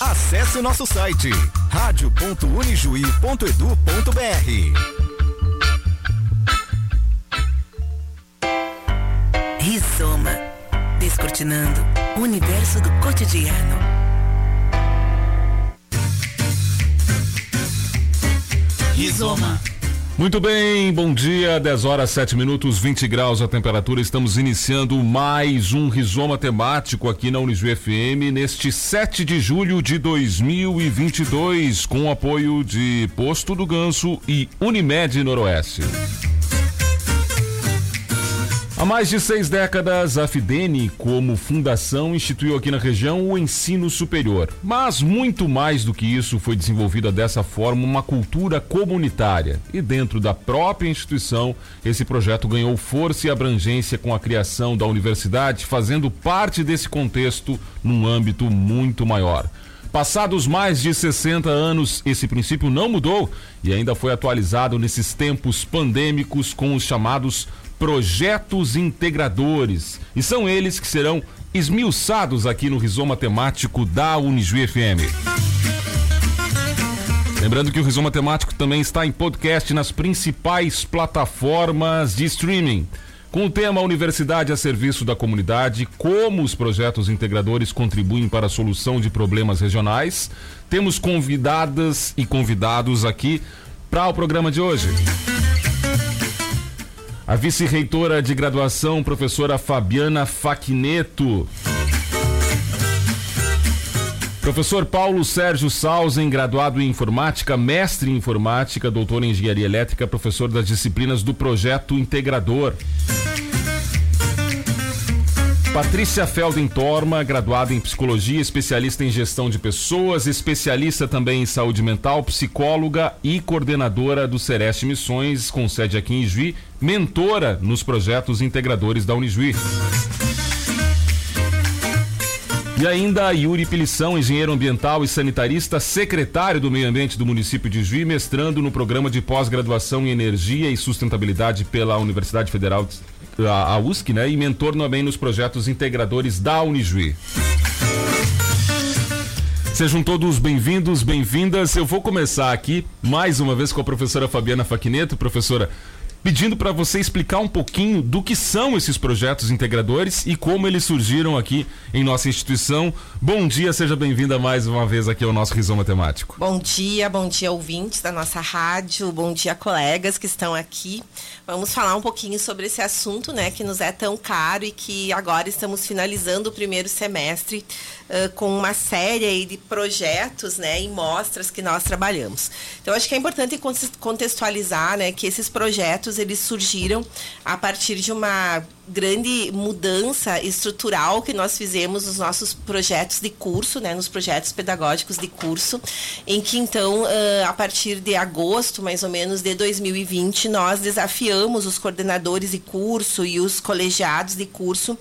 Acesse o nosso site radio.unijuí.edu.br. Rizoma, descortinando o universo do cotidiano. Rizoma. Muito bem, bom dia, 10 horas 7 minutos, 20 graus a temperatura. Estamos iniciando mais um rizoma temático aqui na Unijuí FM neste 7 de julho de 2022, com apoio de Posto do Ganso e Unimed Noroeste. Há mais de seis décadas, a Fidene, como fundação, instituiu aqui na região o ensino superior. Mas muito mais do que isso, foi desenvolvida dessa forma uma cultura comunitária. E dentro da própria instituição, esse projeto ganhou força e abrangência com a criação da universidade, fazendo parte desse contexto num âmbito muito maior. Passados mais de 60 anos, esse princípio não mudou e ainda foi atualizado nesses tempos pandêmicos com os chamados projetos integradores. E são eles que serão esmiuçados aqui no Rizoma Temático da Unijuí FM. Lembrando que o Rizoma Temático também está em podcast nas principais plataformas de streaming. Com o tema Universidade a Serviço da Comunidade, como os projetos integradores contribuem para a solução de problemas regionais, temos convidadas e convidados aqui para o programa de hoje. A vice-reitora de graduação, professora Fabiana Faquineto. Professor Paulo Sérgio Sausen, graduado em informática, mestre em informática, doutor em engenharia elétrica, professor das disciplinas do projeto integrador. Patrícia Felden Torma, graduada em psicologia, especialista em gestão de pessoas, especialista também em saúde mental, psicóloga e coordenadora do Sereste Missões, com sede aqui em Juí, mentora nos projetos integradores da Unijuí. E ainda Yuri Pilição, engenheiro ambiental e sanitarista, secretário do Meio Ambiente do município de Juí, mestrando no programa de pós-graduação em energia e sustentabilidade pela Universidade Federal a USC, né? E mentor também nos projetos integradores da Unijuí. Sejam todos bem-vindos, bem-vindas. Eu vou começar aqui mais uma vez com a professora Fabiana Faquineto. Professora, pedindo para você explicar um pouquinho do que são esses projetos integradores e como eles surgiram aqui em nossa instituição. Bom dia, seja bem-vinda mais uma vez aqui ao nosso Rizoma Temático. Bom dia, bom dia ouvintes da nossa rádio, bom dia colegas que estão aqui. Vamos falar um pouquinho sobre esse assunto, né, que nos é tão caro e que agora estamos finalizando o primeiro semestre uh, com uma série de projetos, né, e mostras que nós trabalhamos. Então, acho que é importante contextualizar, né, que esses projetos eles surgiram a partir de uma grande mudança estrutural que nós fizemos nos nossos projetos de curso, né, nos projetos pedagógicos de curso, em que então, a partir de agosto, mais ou menos, de 2020, nós desafiamos os coordenadores de curso e os colegiados de curso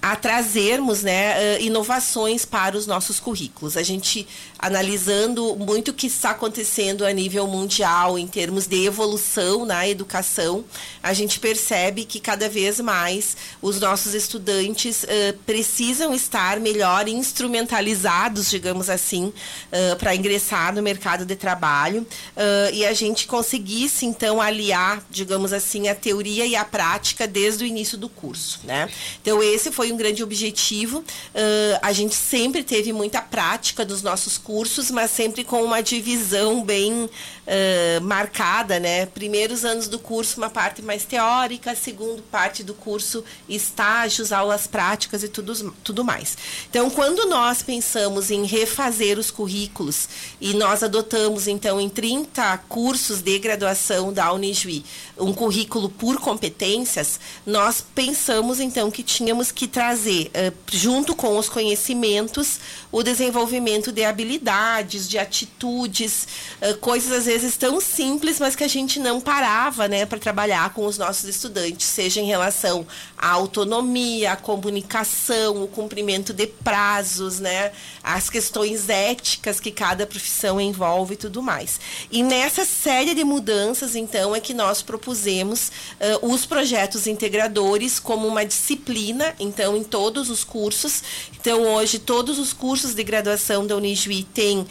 a trazermos né, inovações para os nossos currículos. A gente analisando muito o que está acontecendo a nível mundial em termos de evolução na educação, a gente percebe que cada vez mais os nossos estudantes uh, precisam estar melhor instrumentalizados, digamos assim, uh, para ingressar no mercado de trabalho uh, e a gente conseguisse então aliar, digamos assim, a teoria e a prática desde o início do curso, né? Então esse foi um grande objetivo. a gente sempre teve muita prática dos nossos cursos, mas sempre com uma divisão bem marcada, né? Primeiros anos do curso uma parte mais teórica, segundo parte do curso curso, estágios, aulas práticas e tudo, tudo mais. Então, quando nós pensamos em refazer os currículos e nós adotamos, então, em 30 cursos de graduação da Unijuí, um currículo por competências, nós pensamos, então, que tínhamos que trazer, uh, junto com os conhecimentos, o desenvolvimento de habilidades, de atitudes, coisas às vezes tão simples, mas que a gente não parava, né, para trabalhar com os nossos estudantes, seja em relação a autonomia, a comunicação, o cumprimento de prazos, né? As questões éticas que cada profissão envolve e tudo mais. E nessa série de mudanças, então, é que nós propusemos uh, os projetos integradores como uma disciplina, então, em todos os cursos. Então, hoje, todos os cursos de graduação da Unijuí têm, uh,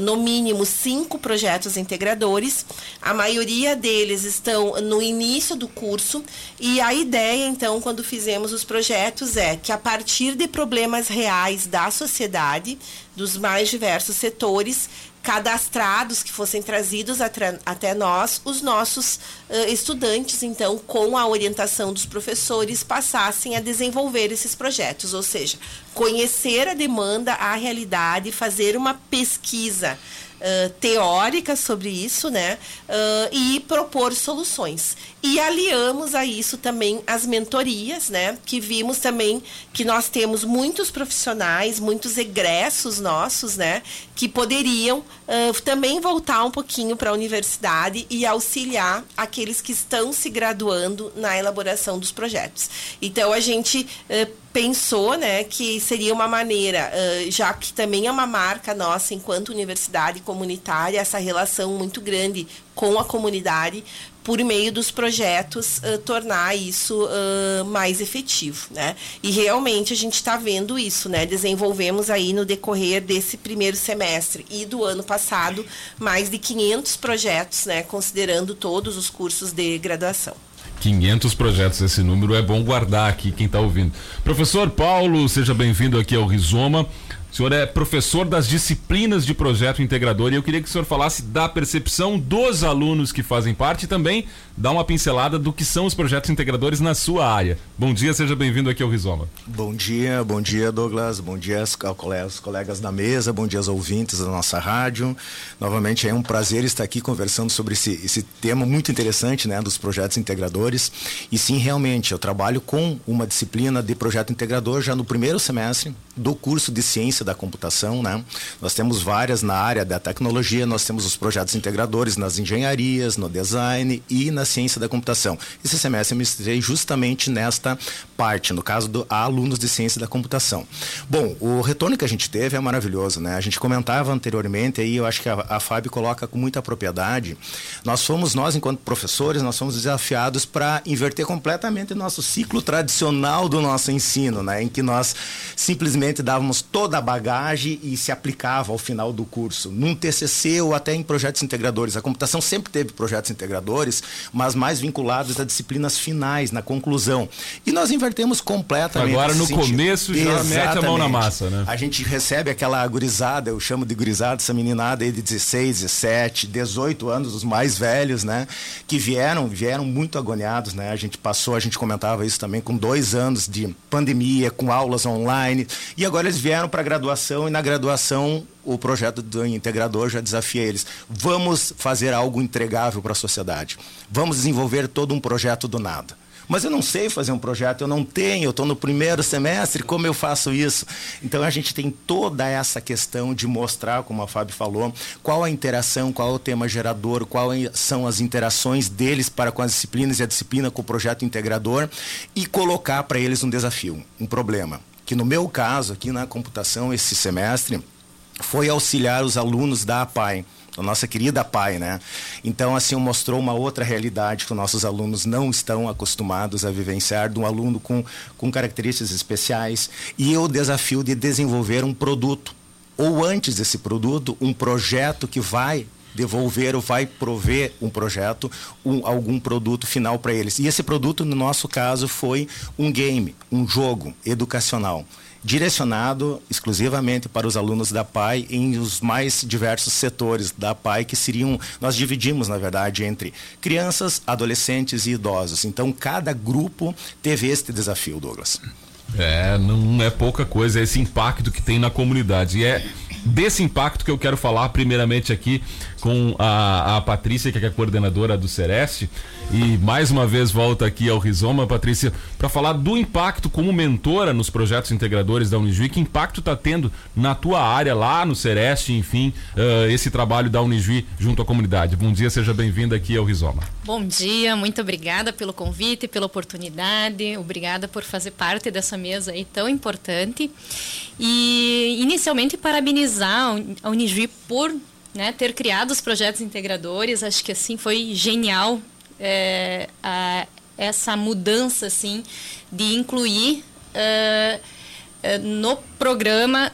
no mínimo, cinco projetos integradores. A maioria deles estão no início do curso. E a ideia, então, quando fizemos os projetos, é que a partir de problemas reais da sociedade, dos mais diversos setores, cadastrados que fossem trazidos até nós, os nossos uh, estudantes, então, com a orientação dos professores, passassem a desenvolver esses projetos, ou seja, conhecer a demanda, a realidade, fazer uma pesquisa uh, teórica sobre isso, né? Uh, e propor soluções. E aliamos a isso também as mentorias, né? Que vimos também que nós temos muitos profissionais, muitos egressos nossos, né? Que poderiam uh, também voltar um pouquinho para a universidade e auxiliar aqueles que estão se graduando na elaboração dos projetos. Então a gente pensou, né, que seria uma maneira, uh, já que também é uma marca nossa enquanto universidade comunitária, essa relação muito grande com a comunidade, por meio dos projetos, uh, tornar isso uh, mais efetivo, né? E realmente a gente está vendo isso, né? Desenvolvemos aí no decorrer desse primeiro semestre e do ano passado mais de 500 projetos, né? Considerando todos os cursos de graduação. 500 projetos, esse número é bom guardar aqui quem está ouvindo. Professor Paulo, seja bem-vindo aqui ao Rizoma. O senhor é professor das disciplinas de projeto integrador e eu queria que o senhor falasse da percepção dos alunos que fazem parte e também dar uma pincelada do que são os projetos integradores na sua área. Bom dia, seja bem-vindo aqui ao Rizoma. Bom dia, bom dia Douglas, bom dia aos colegas, colegas da mesa, bom dia aos ouvintes da nossa rádio. Novamente é um prazer estar aqui conversando sobre esse, esse tema muito interessante, né, dos projetos integradores. E sim, realmente, eu trabalho com uma disciplina de projeto integrador já no primeiro semestre do curso de ciência da computação, né? Nós temos várias na área da tecnologia, nós temos os projetos integradores nas engenharias, no design e na ciência da computação. Esse semestre eu me justamente nesta parte, no caso do alunos de ciência da computação. Bom, o retorno que a gente teve é maravilhoso, né? A gente comentava anteriormente aí, eu acho que a, a Fábio coloca com muita propriedade. Nós fomos nós enquanto professores, nós fomos desafiados para inverter completamente o nosso ciclo tradicional do nosso ensino, né? Em que nós simplesmente dávamos toda a bagagem e se aplicava ao final do curso, num TCC ou até em projetos integradores. A computação sempre teve projetos integradores, mas mais vinculados a disciplinas finais, na conclusão. E nós completamente. Agora no sentido. começo já Exatamente. mete a mão na massa, né? A gente recebe aquela gurizada, eu chamo de gurizada, essa meninada aí de 16, 17, 18 anos, os mais velhos, né? Que vieram, vieram muito agoniados, né? A gente passou, a gente comentava isso também, com dois anos de pandemia, com aulas online. E agora eles vieram para a graduação e na graduação o projeto do integrador já desafia eles. Vamos fazer algo entregável para a sociedade. Vamos desenvolver todo um projeto do nada. Mas eu não sei fazer um projeto, eu não tenho, eu estou no primeiro semestre, como eu faço isso? Então a gente tem toda essa questão de mostrar, como a Fábio falou, qual a interação, qual é o tema gerador, quais são as interações deles para com as disciplinas e a disciplina com o projeto integrador e colocar para eles um desafio, um problema. Que no meu caso, aqui na computação, esse semestre, foi auxiliar os alunos da APAI, a nossa querida PAI, né? Então, assim, mostrou uma outra realidade que os nossos alunos não estão acostumados a vivenciar, de um aluno com, com características especiais, e o desafio de desenvolver um produto, ou antes desse produto, um projeto que vai devolver ou vai prover um projeto, um, algum produto final para eles. E esse produto, no nosso caso, foi um game, um jogo educacional direcionado exclusivamente para os alunos da PAI em os mais diversos setores da PAI que seriam nós dividimos na verdade entre crianças, adolescentes e idosos. Então cada grupo teve este desafio, Douglas. É, não é pouca coisa, é esse impacto que tem na comunidade. E é desse impacto que eu quero falar primeiramente aqui com a, a Patrícia, que é a coordenadora do Sereste. E mais uma vez volta aqui ao Rizoma, Patrícia, para falar do impacto como mentora nos projetos integradores da Unijuí. Que impacto está tendo na tua área lá no Sereste, enfim, uh, esse trabalho da Unijuí junto à comunidade. Bom dia, seja bem-vinda aqui ao Rizoma. Bom dia, muito obrigada pelo convite, pela oportunidade. Obrigada por fazer parte dessa mesa aí tão importante. E inicialmente parabenizar a Unijuí por né, ter criado os projetos integradores. Acho que assim foi genial é, a, essa mudança assim de incluir uh, no programa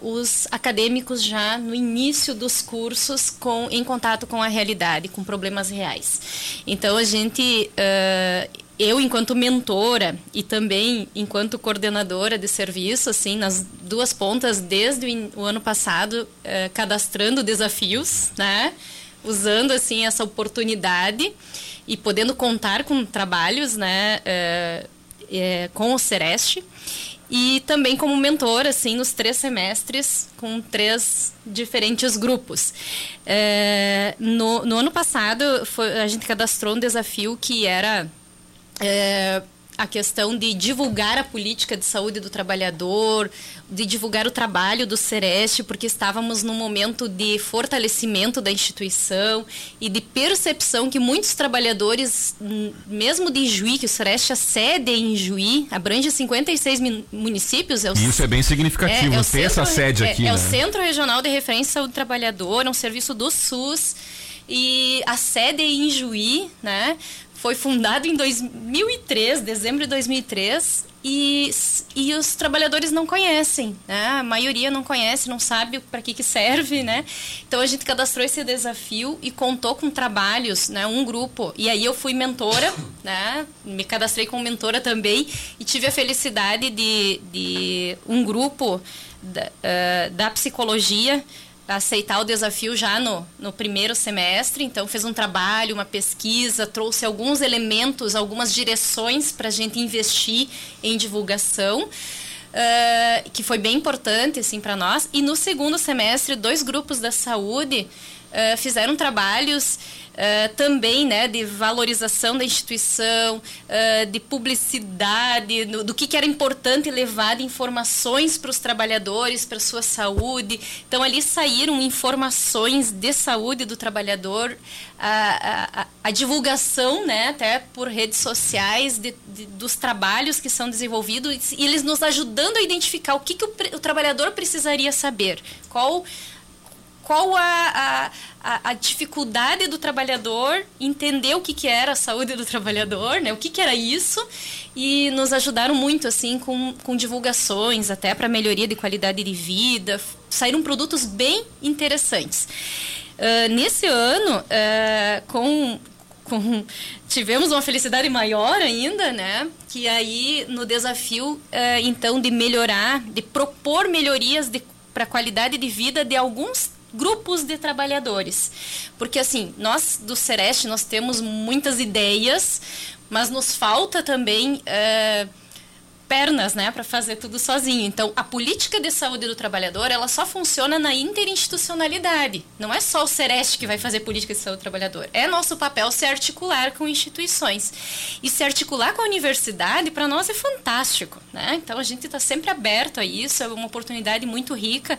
os acadêmicos já no início dos cursos com em contato com a realidade com problemas reais então a gente uh, eu enquanto mentora e também enquanto coordenadora de serviço assim nas duas pontas desde o ano passado cadastrando desafios né? Usando assim essa oportunidade e podendo contar com trabalhos, né, é, é, com o Sereste. E também como mentor assim nos três semestres com três diferentes grupos. No, no, ano passado foi, a gente cadastrou um desafio que era é, a questão de divulgar a política de saúde do trabalhador, de divulgar o trabalho do Sereste, porque estávamos num momento de fortalecimento da instituição e de percepção que muitos trabalhadores, mesmo de Juí, que o Sereste é sede em Juí, abrange 56 municípios. É o, Isso é bem significativo, é, é ter centro, essa sede é, aqui. É, né? o Centro Regional de Referência do Trabalhador, é um serviço do SUS e a sede é em Juí, né? Foi fundado em 2003, dezembro de 2003, e, e os trabalhadores não conhecem, né? A maioria não conhece, não sabe para que, que serve, né? Então a gente cadastrou esse desafio e contou com trabalhos, né? Um grupo. E aí eu fui mentora, né? Me cadastrei como mentora também e tive a felicidade de, de um grupo da, uh, da psicologia aceitar o desafio já no, no primeiro semestre, então fez um trabalho, uma pesquisa, trouxe alguns elementos, algumas direções para a gente investir em divulgação. Uh, que foi bem importante assim para nós e no segundo semestre dois grupos da saúde uh, fizeram trabalhos uh, também né, de valorização da instituição, uh, de publicidade, no, do que, que, era importante levar de informações para os trabalhadores, para sua saúde. Então, ali saíram informações de saúde do trabalhador, a, a, a divulgação, né, até por redes sociais, de, de, dos trabalhos que são desenvolvidos e eles nos ajudando a identificar o que, que o, o trabalhador precisaria saber, qual qual a, a, a, dificuldade do trabalhador entender o que, que era a saúde do trabalhador, né? O que, que era isso e nos ajudaram muito assim com, com divulgações até para melhoria de qualidade de vida, saíram produtos bem interessantes. Uh, nesse ano, uh, com com, tivemos uma felicidade maior ainda, né? Que aí no desafio, uh, então, de melhorar, de propor melhorias para a qualidade de vida de alguns grupos de trabalhadores. Porque assim, nós do Sereste nós temos muitas ideias, mas nos falta também uh, pernas, né, para fazer tudo sozinho. Então, a política de saúde do trabalhador, ela só funciona na interinstitucionalidade. Não é só o Sereste que vai fazer política de saúde do trabalhador. É nosso papel se articular com instituições. E se articular com a universidade, para nós é fantástico, né? Então, a gente está sempre aberto a isso, é uma oportunidade muito rica,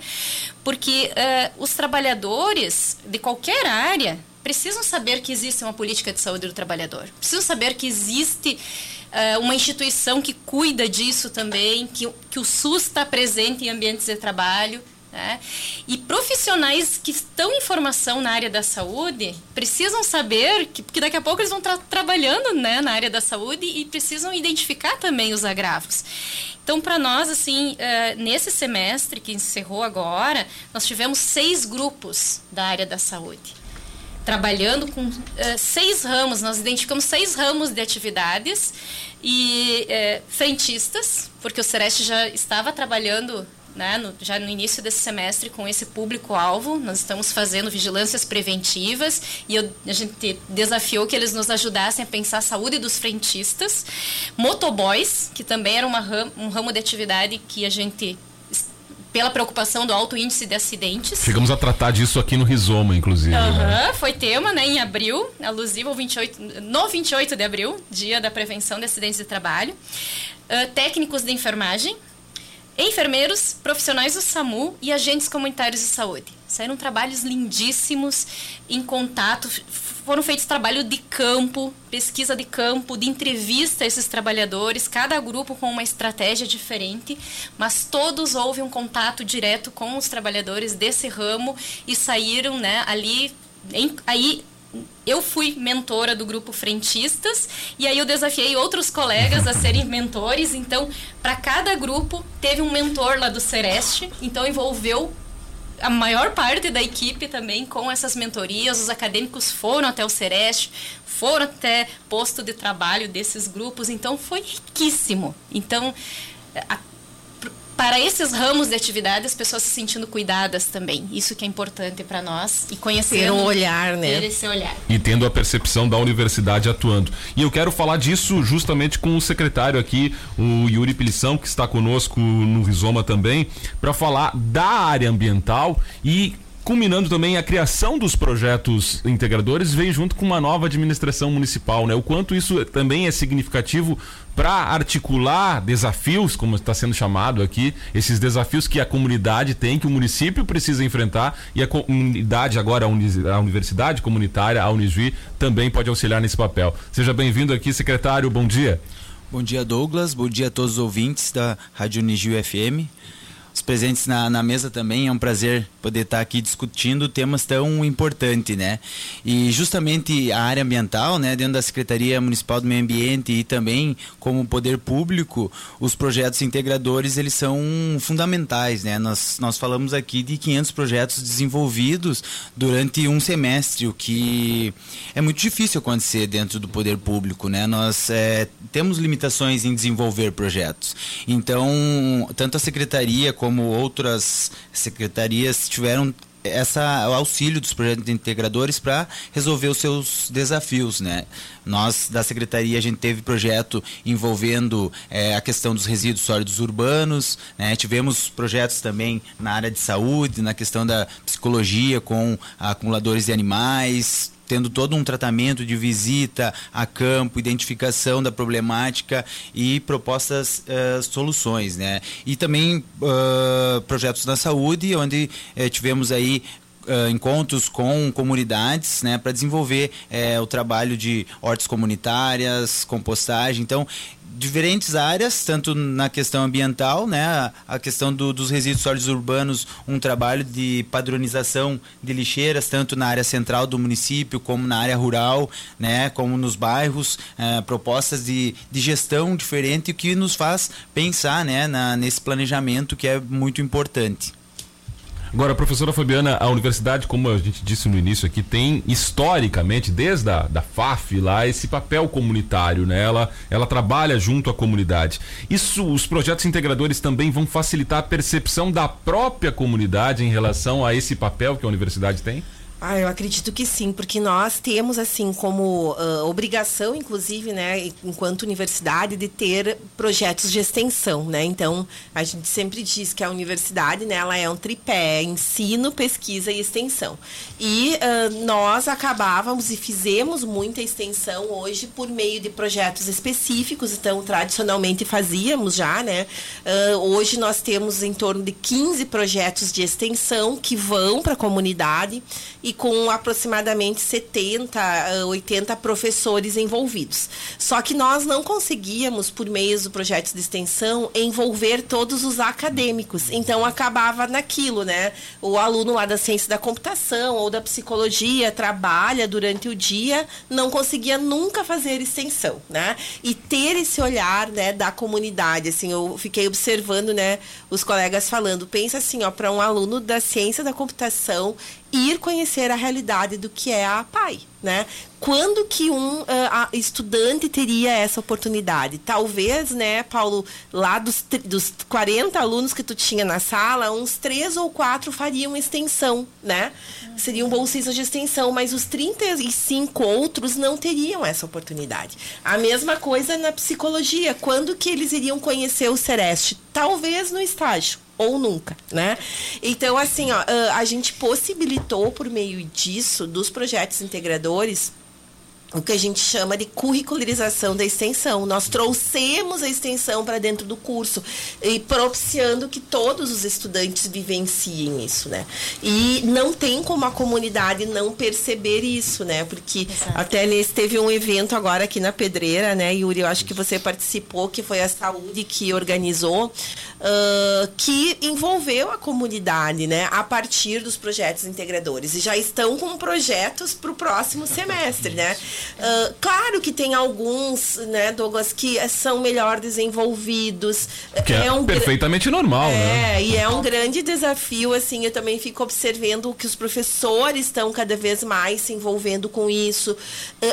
porque uh, os trabalhadores de qualquer área precisam saber que existe uma política de saúde do trabalhador. Precisam saber que existe uh, uma instituição que cuida disso também, que, que o SUS está presente em ambientes de trabalho. Né? E profissionais que estão em formação na área da saúde precisam saber que, que daqui a pouco eles vão estar trabalhando né, na área da saúde e precisam identificar também os agravos. Então, para nós, assim, uh, nesse semestre que encerrou agora, nós tivemos seis grupos da área da saúde trabalhando com uh, seis ramos, nós identificamos seis ramos de atividades e uh, frentistas, porque o Sereste já estava trabalhando né, no, já no início desse semestre com esse público-alvo. Nós estamos fazendo vigilâncias preventivas e eu, a gente desafiou que eles nos ajudassem a pensar a saúde dos frentistas. Motoboys, que também era uma um ramo de atividade que a gente pela preocupação do alto índice de acidentes. Chegamos a tratar disso aqui no Rizoma, inclusive. Uhum, né? Foi tema, né, em abril, alusivo ao 28, no 28 de abril, dia da prevenção de acidentes de trabalho. Uh, técnicos de enfermagem, enfermeiros, profissionais do SAMU e agentes comunitários de saúde. Saíram trabalhos lindíssimos em contato, foram feitos trabalho de campo, pesquisa de campo, de entrevista a esses trabalhadores, cada grupo com uma estratégia diferente, mas todos houve um contato direto com os trabalhadores desse ramo e saíram, né, ali em, aí eu fui mentora do grupo Frentistas e aí eu desafiei outros colegas a serem mentores. Então, para cada grupo teve um mentor lá do Sereste. Então, envolveu a maior parte da equipe também com essas mentorias. Os acadêmicos foram até o Sereste, foram até posto de trabalho desses grupos. Então, foi riquíssimo. Então, a para esses ramos de atividade, as pessoas se sentindo cuidadas também. Isso que é importante para nós e conhecer ter um olhar, né? Ter esse olhar. E tendo a percepção da universidade atuando. E eu quero falar disso justamente com o secretário aqui, o Yuri Pilição, que está conosco no Rizoma também, para falar da área ambiental e culminando também a criação dos projetos integradores, vem junto com uma nova administração municipal, né? O quanto isso também é significativo para articular desafios, como está sendo chamado aqui, esses desafios que a comunidade tem, que o município precisa enfrentar e a comunidade agora, a universidade comunitária, a Unisvi, também pode auxiliar nesse papel. Seja bem-vindo aqui, secretário, bom dia. Bom dia, Douglas, bom dia a todos os ouvintes da Rádio Unigil FM os presentes na, na mesa também. É um prazer poder estar aqui discutindo temas tão importantes, né? E justamente a área ambiental, né, dentro da Secretaria Municipal do Meio Ambiente e também como poder público, os projetos integradores, eles são fundamentais, né? Nós, nós falamos aqui de 500 projetos desenvolvidos durante um semestre, o que é muito difícil acontecer dentro do poder público, né? Nós é, temos limitações em desenvolver projetos. Então, tanto a Secretaria como como outras secretarias tiveram essa o auxílio dos projetos integradores para resolver os seus desafios, né? Nós da secretaria a gente teve projeto envolvendo é, a questão dos resíduos sólidos urbanos, né? Tivemos projetos também na área de saúde, na questão da psicologia com acumuladores de animais, tendo todo um tratamento de visita a campo, identificação da problemática e propostas uh, soluções, né? E também uh, projetos na saúde, onde uh, tivemos aí Uh, encontros com comunidades né, para desenvolver uh, o trabalho de hortas comunitárias, compostagem. Então, diferentes áreas, tanto na questão ambiental, né, a questão do, dos resíduos sólidos urbanos, um trabalho de padronização de lixeiras, tanto na área central do município como na área rural, né, como nos bairros, eh, propostas de, de gestão diferente, o que nos faz pensar né, na, nesse planejamento que é muito importante. Agora, professora Fabiana, a universidade, como a gente disse no início aqui, tem historicamente, desde a da FAF lá, esse papel comunitário, né? Ela, ela trabalha junto à comunidade. Isso, os projetos integradores também vão facilitar a percepção da própria comunidade em relação a esse papel que a universidade tem? Ah, eu acredito que sim, porque nós temos assim como uh, obrigação, inclusive, né, enquanto universidade, de ter projetos de extensão, né? Então a gente sempre diz que a universidade, né, ela é um tripé: ensino, pesquisa e extensão. E uh, nós acabávamos e fizemos muita extensão hoje por meio de projetos específicos. Então tradicionalmente fazíamos já, né? Uh, hoje nós temos em torno de 15 projetos de extensão que vão para a comunidade e com aproximadamente 70, 80 ah, professores envolvidos. Só que nós não conseguíamos, por meio do projeto de extensão, envolver todos os acadêmicos. Então acabava naquilo, né? O aluno lá da ciência da computação ou da psicologia trabalha durante o dia, não conseguia nunca fazer extensão, né? E ter esse olhar, né, da comunidade, assim, eu fiquei observando, né, os colegas falando, pensa assim, ó, para um aluno da ciência da computação, ir conhecer a realidade do que é a PAI, né? Quando que um uh, estudante teria essa oportunidade? Talvez, né, Paulo, lá dos, dos 40 alunos que tu tinha na sala, uns três ou quatro fariam extensão, né? Seriam bolsistas de extensão, mas os 35 outros não teriam essa oportunidade. A mesma coisa na psicologia. Quando que eles iriam conhecer o Sereste? Talvez no estágio ou nunca, né? Então, assim, ó, a gente possibilitou por meio disso, dos projetos integradores, o que a gente chama de curricularização da extensão. Nós trouxemos a extensão para dentro do curso e propiciando que todos os estudantes vivenciem isso, né? E não tem como a comunidade não perceber isso, né? Porque Exato. até nesse teve um evento agora aqui na Pedreira, né, Yuri? Eu acho que você participou, que foi a saúde que organizou, uh, que envolveu a comunidade, né? A partir dos projetos integradores. E já estão com projetos para o próximo semestre, né? Uh, claro que tem alguns, né, Douglas, que são melhor desenvolvidos. Que é, é um perfeitamente normal, é, né? É, e é um grande desafio, assim, eu também fico observando que os professores estão cada vez mais se envolvendo com isso.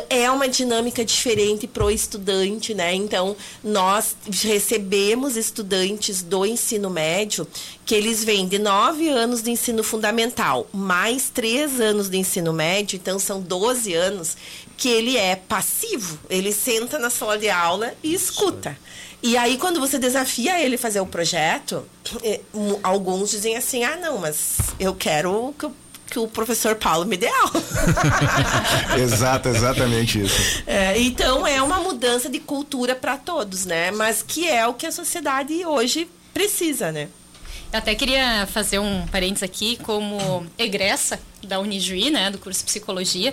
É uma dinâmica diferente pro estudante, né? Então, nós recebemos estudantes do ensino médio que eles vêm de nove anos de ensino fundamental, mais três anos de ensino médio, então são 12 anos, que ele é passivo. Ele senta na sala de aula e escuta. E aí, quando você desafia ele fazer o projeto, eh, alguns dizem assim: ah, não, mas eu quero que que o professor Paulo me dê aula. Exato, exatamente isso. É, então é uma mudança de cultura para todos, né? Mas que é o que a sociedade hoje precisa, né? Eu até queria fazer um parênteses aqui, como egressa da Unijuí, né, do curso de Psicologia.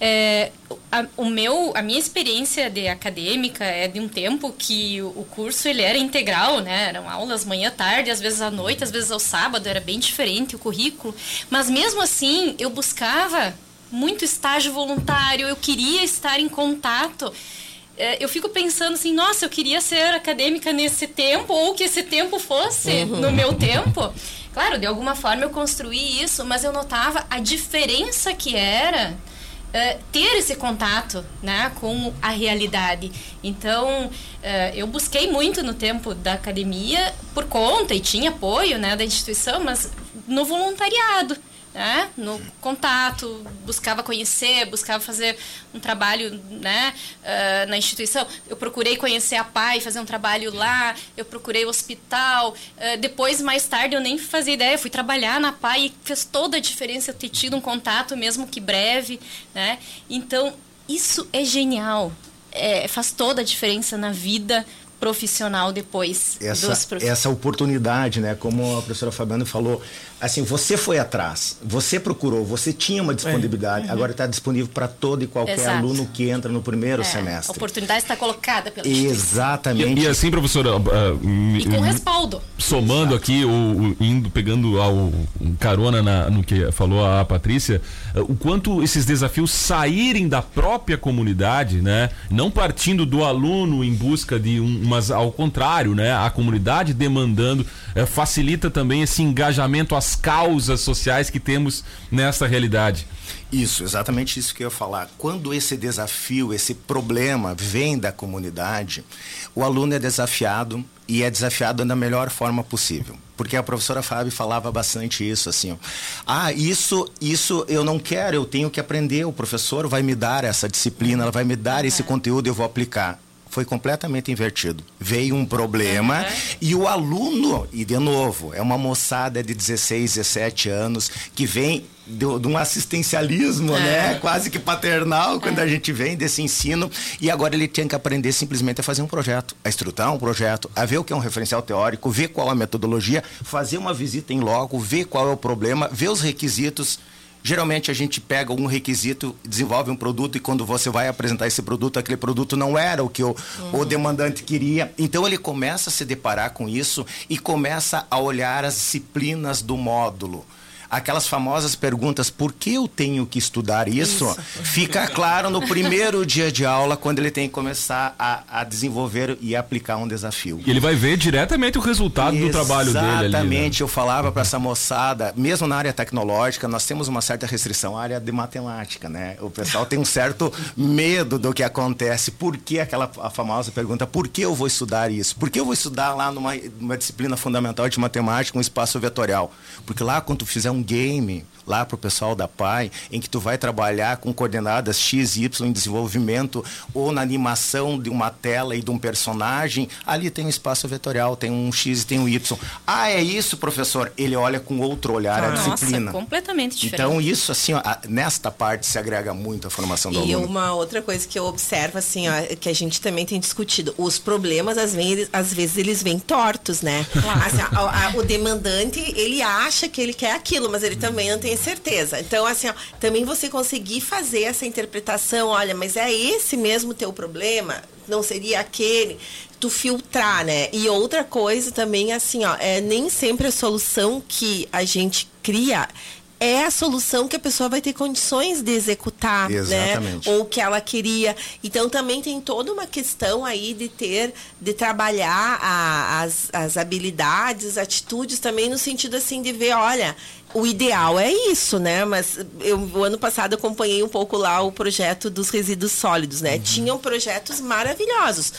É, a, o meu, a minha experiência de acadêmica é de um tempo que o, o curso ele era integral, né, eram aulas manhã, tarde, às vezes à noite, às vezes ao sábado, era bem diferente o currículo. Mas mesmo assim, eu buscava muito estágio voluntário, eu queria estar em contato eu fico pensando assim, nossa, eu queria ser acadêmica nesse tempo, ou que esse tempo fosse uhum. no meu tempo. Claro, de alguma forma eu construí isso, mas eu notava a diferença que era Uh, ter esse contato né, com a realidade. Então, uh, eu busquei muito no tempo da academia por conta e tinha apoio né, da instituição, mas no voluntariado né, no contato, buscava conhecer, buscava fazer um trabalho né, uh, na instituição. Eu procurei conhecer a PAI, fazer um trabalho lá, eu procurei o hospital. Uh, depois, mais tarde, eu nem fazia ideia, fui trabalhar na PAI e fez toda a diferença eu ter tido um contato, mesmo que breve. Né? Então, isso é genial. É, faz toda a diferença na vida profissional depois essa, essa oportunidade, né? Como a professora Fabiana falou, assim, você foi atrás, você procurou, você tinha uma disponibilidade, é. uhum. agora está disponível para todo e qualquer Exato. aluno que entra no primeiro é. semestre. A oportunidade está colocada pela Exatamente. E, e, assim, professora, uh, e com respaldo. Somando Exato. aqui, o, o, indo pegando ao um carona na, no que falou a Patrícia, uh, o quanto esses desafios saírem da própria comunidade, né? Não partindo do aluno em busca de um, mas ao contrário, né? A comunidade demandando é, facilita também esse engajamento às causas sociais que temos nessa realidade. Isso, exatamente isso que eu ia falar. Quando esse desafio, esse problema vem da comunidade, o aluno é desafiado e é desafiado da melhor forma possível. Porque a professora Fábio falava bastante isso, assim, ó, ah, isso, isso eu não quero, eu tenho que aprender, o professor vai me dar essa disciplina, ela vai me dar esse conteúdo, eu vou aplicar foi completamente invertido. Veio um problema uhum. e o aluno, e de novo, é uma moçada de 16, 17 anos que vem de, um assistencialismo, né? Quase que paternal quando a gente vem desse ensino e agora ele tinha que aprender simplesmente a fazer um projeto, a estruturar um projeto, a ver o que é um referencial teórico, ver qual a metodologia, fazer uma visita em loco, ver qual é o problema, ver os requisitos Geralmente a gente pega um requisito, desenvolve um produto e quando você vai apresentar esse produto, aquele produto não era o que o, uhum. o demandante queria. Então ele começa a se deparar com isso e começa a olhar as disciplinas do módulo aquelas famosas perguntas, por que eu tenho que estudar isso? isso. Fica claro no primeiro dia de aula, quando ele tem que começar a, a desenvolver e aplicar um desafio. E ele vai ver diretamente o resultado Exatamente. do trabalho dele. Exatamente, né? eu falava para essa moçada, mesmo na área tecnológica, nós temos uma certa restrição à área de matemática, né? O pessoal tem um certo medo do que acontece. Por que aquela a famosa pergunta, por que eu vou estudar isso? Por que eu vou estudar lá numa, numa disciplina fundamental de matemática, um espaço vetorial? Porque lá, quando tu fizer um um game lá para o pessoal da PAI, em que tu vai trabalhar com coordenadas X, Y em desenvolvimento ou na animação de uma tela e de um personagem, ali tem um espaço vetorial, tem um X e tem um Y. Ah, é isso, professor? Ele olha com outro olhar Nossa, a disciplina. completamente diferente. Então, isso, assim, ó, nesta parte se agrega muito à formação do E aluno. uma outra coisa que eu observo, assim, ó, que a gente também tem discutido, os problemas, às vezes, às vezes eles vêm tortos, né? Assim, a- a- o demandante, ele acha que ele quer aquilo, mas ele também não tem certeza. Então, assim, ó, também você conseguir fazer essa interpretação, olha, mas é esse mesmo teu problema? Não seria aquele? Tu filtrar, né? E outra coisa também, assim, ó, é nem sempre a solução que a gente cria é a solução que a pessoa vai ter condições de executar, Exatamente. né? Ou que ela queria. Então também tem toda uma questão aí de ter, de trabalhar a- as, as habilidades, atitudes também no sentido assim de ver, olha, o ideal é isso, né? Mas eu o ano passado acompanhei um pouco lá o projeto dos resíduos sólidos, né? Tinham projetos maravilhosos.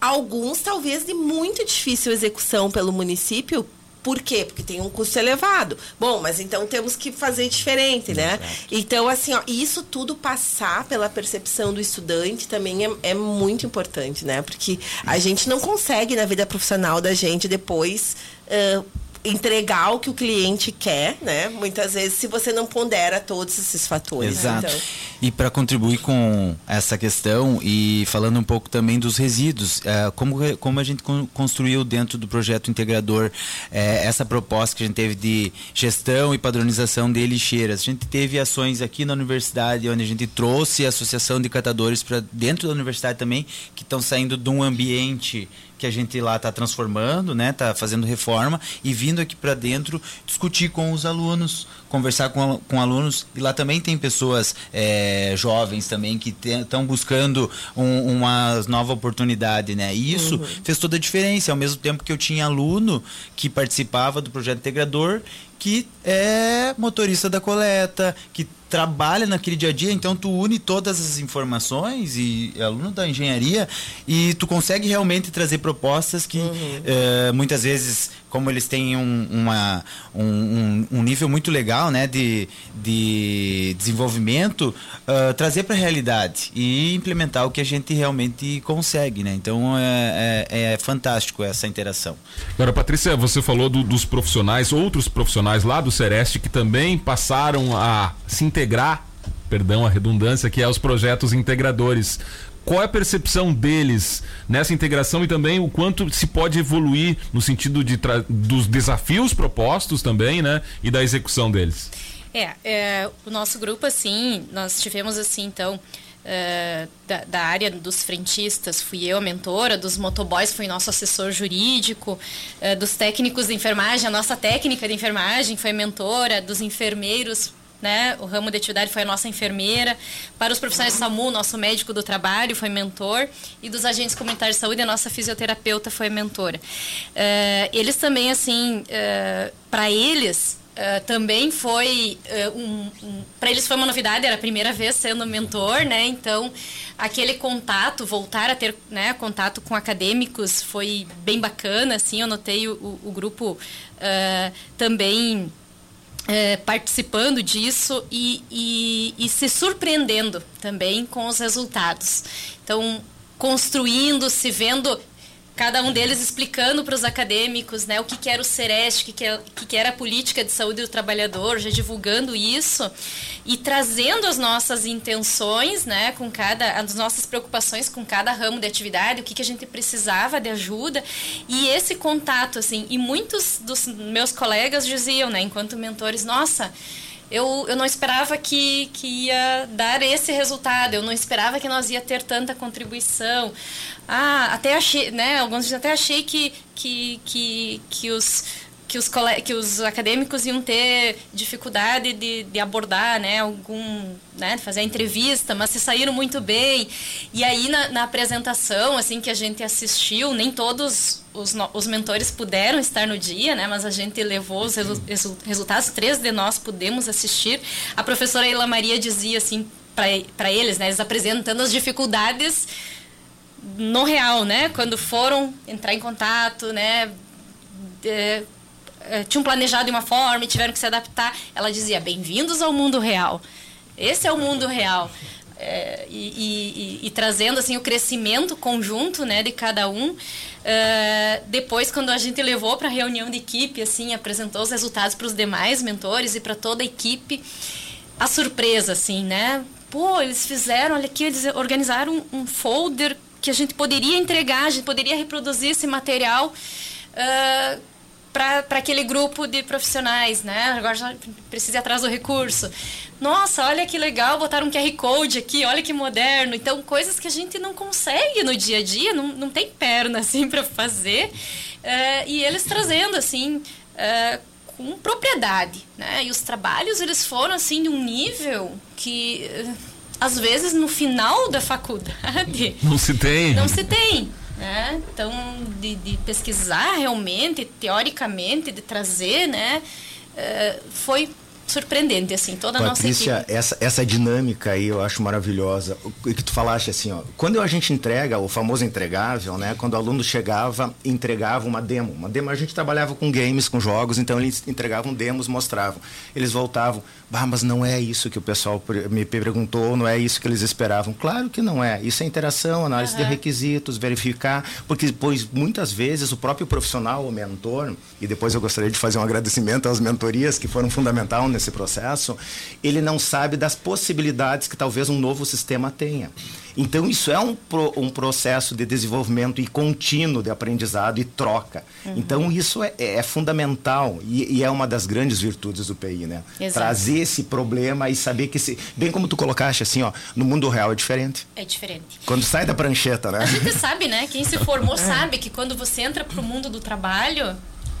Alguns talvez de muito difícil execução pelo município, por quê? Porque tem um custo elevado. Bom, mas então temos que fazer diferente, né? Então, assim, ó, isso tudo passar pela percepção do estudante também é, é muito importante, né? Porque a gente não consegue na vida profissional da gente depois. ãh, entregar o que o cliente quer, né? Muitas vezes, se você não pondera todos esses fatores. Exato. Então, E para contribuir com essa questão e falando um pouco também dos resíduos, eh, como, como a gente con- construiu dentro do projeto integrador eh, essa proposta que a gente teve de gestão e padronização de lixeiras. A gente teve ações aqui na universidade onde a gente trouxe a associação de catadores para dentro da universidade também, que estão saindo de um ambiente que a gente lá está transformando, né, tá fazendo reforma e vindo aqui para dentro discutir com os alunos, conversar com, com alunos e lá também tem pessoas eh, jovens também que estão buscando um- uma nova oportunidade, né? E isso fez toda a diferença. Ao mesmo tempo que eu tinha aluno que participava do projeto integrador que é motorista da coleta, que trabalha naquele dia a dia, então tu une todas as informações e é aluno da engenharia e tu consegue realmente trazer propostas que eh, muitas vezes, como eles têm um, uma, um, um- um nível muito legal né, de, de desenvolvimento, ah, trazer para a realidade e implementar o que a gente realmente consegue. Né? Então é, é- é fantástico essa interação. Agora, Patrícia, você falou do- dos profissionais, outros profissionais lá do Sereste que também passaram a se integrar, perdão a redundância, que é os projetos integradores. Qual é a percepção deles nessa integração e também o quanto se pode evoluir no sentido de dos desafios propostos também, né? E da execução deles? É, é, o nosso grupo, assim, nós tivemos, assim, então, é, da, da área dos frentistas, fui eu a mentora, dos motoboys, fui nosso assessor jurídico, é, dos técnicos de enfermagem, a nossa técnica de enfermagem foi mentora, dos enfermeiros, né, o ramo de atividade foi a nossa enfermeira, para os profissionais de SAMU, nosso médico do trabalho foi mentor, e dos agentes comunitários de saúde, a nossa fisioterapeuta foi mentora. É, eles também, assim, para eles, Uh, também foi uh, um, um para eles foi uma novidade era a primeira vez sendo mentor né? Então aquele contato voltar a ter né contato com acadêmicos foi bem bacana assim. Eu notei o, o, o grupo uh, também participando disso e, e, e se surpreendendo também com os resultados. Então construindo se vendo cada um deles explicando para os acadêmicos né, o que, que era o Sereste, o que, era, o que, que era a política de saúde do trabalhador, já divulgando isso e trazendo as nossas intenções, né, com cada, as nossas preocupações com cada ramo de atividade, o que, que a gente precisava de ajuda. E esse contato, assim, e muitos dos meus colegas diziam, né, enquanto mentores, nossa, eu, eu não esperava que, que ia dar esse resultado, eu não esperava que nós ia ter tanta contribuição. Ah, até achei, né, alguns dizem, até achei que, que, que, que os que os, que os acadêmicos iam ter dificuldade de, de abordar, né, algum, né, fazer a entrevista, mas se saíram muito bem. E aí na, na apresentação, assim, que a gente assistiu, nem todos os, os mentores puderam estar no dia, né, mas a gente levou os resu resultados, três de nós pudemos assistir. A professora Ela Maria dizia, assim, para eles, né, eles apresentando as dificuldades no real, né, quando foram entrar em contato, né, tinham planejado de uma forma e tiveram que se adaptar. Ela dizia: bem-vindos ao mundo real. Esse é o mundo real. É, e, e, e, trazendo assim o crescimento conjunto né de cada um é, depois quando a gente levou para a reunião de equipe assim apresentou os resultados para os demais mentores e para toda a equipe a surpresa assim né pô eles fizeram olha aqui eles organizaram um, um folder que a gente poderia entregar a gente poderia reproduzir esse material para aquele grupo de profissionais, né? Agora já precisa ir atrás do recurso. Nossa, olha que legal, botar um QR Code aqui, olha que moderno. Então, coisas que a gente não consegue no dia a dia, não, não tem perna, assim, para fazer. Uh, e eles trazendo, assim, uh, com propriedade, né? E os trabalhos, eles foram, assim, de um nível que... Uh, às vezes no final da faculdade não se tem não se tem né? Então, de, de, pesquisar realmente, teoricamente, de trazer, né? Uh, foi surpreendente, assim, toda Patrícia, a nossa equipe. Essa, essa dinâmica aí eu acho maravilhosa. O que tu falaste assim, ó, quando a gente entrega, o famoso entregável, né? Quando o aluno chegava, entregava uma demo. Uma demo, a gente trabalhava com games, com jogos, então eles entregavam demos, mostravam. Eles voltavam, bah, mas não é isso que o pessoal me perguntou, não é isso que eles esperavam. Claro que não é. Isso é interação, análise uhum. de requisitos, verificar, porque depois, muitas vezes, o próprio profissional, o mentor, e depois eu gostaria de fazer um agradecimento às mentorias que foram fundamentais nesse processo, ele não sabe das possibilidades que talvez um novo sistema tenha. Então, isso é um, pro, um processo de desenvolvimento e contínuo de aprendizado e troca. Uhum. Então, isso é, é fundamental e, e, é uma das grandes virtudes do PI, né? Exato. Trazer esse problema e saber que, se, bem como tu colocaste, assim, ó, no mundo real é diferente. É diferente. Quando sai da prancheta, né? A gente sabe, né? Quem se formou sabe que quando você entra para o mundo do trabalho,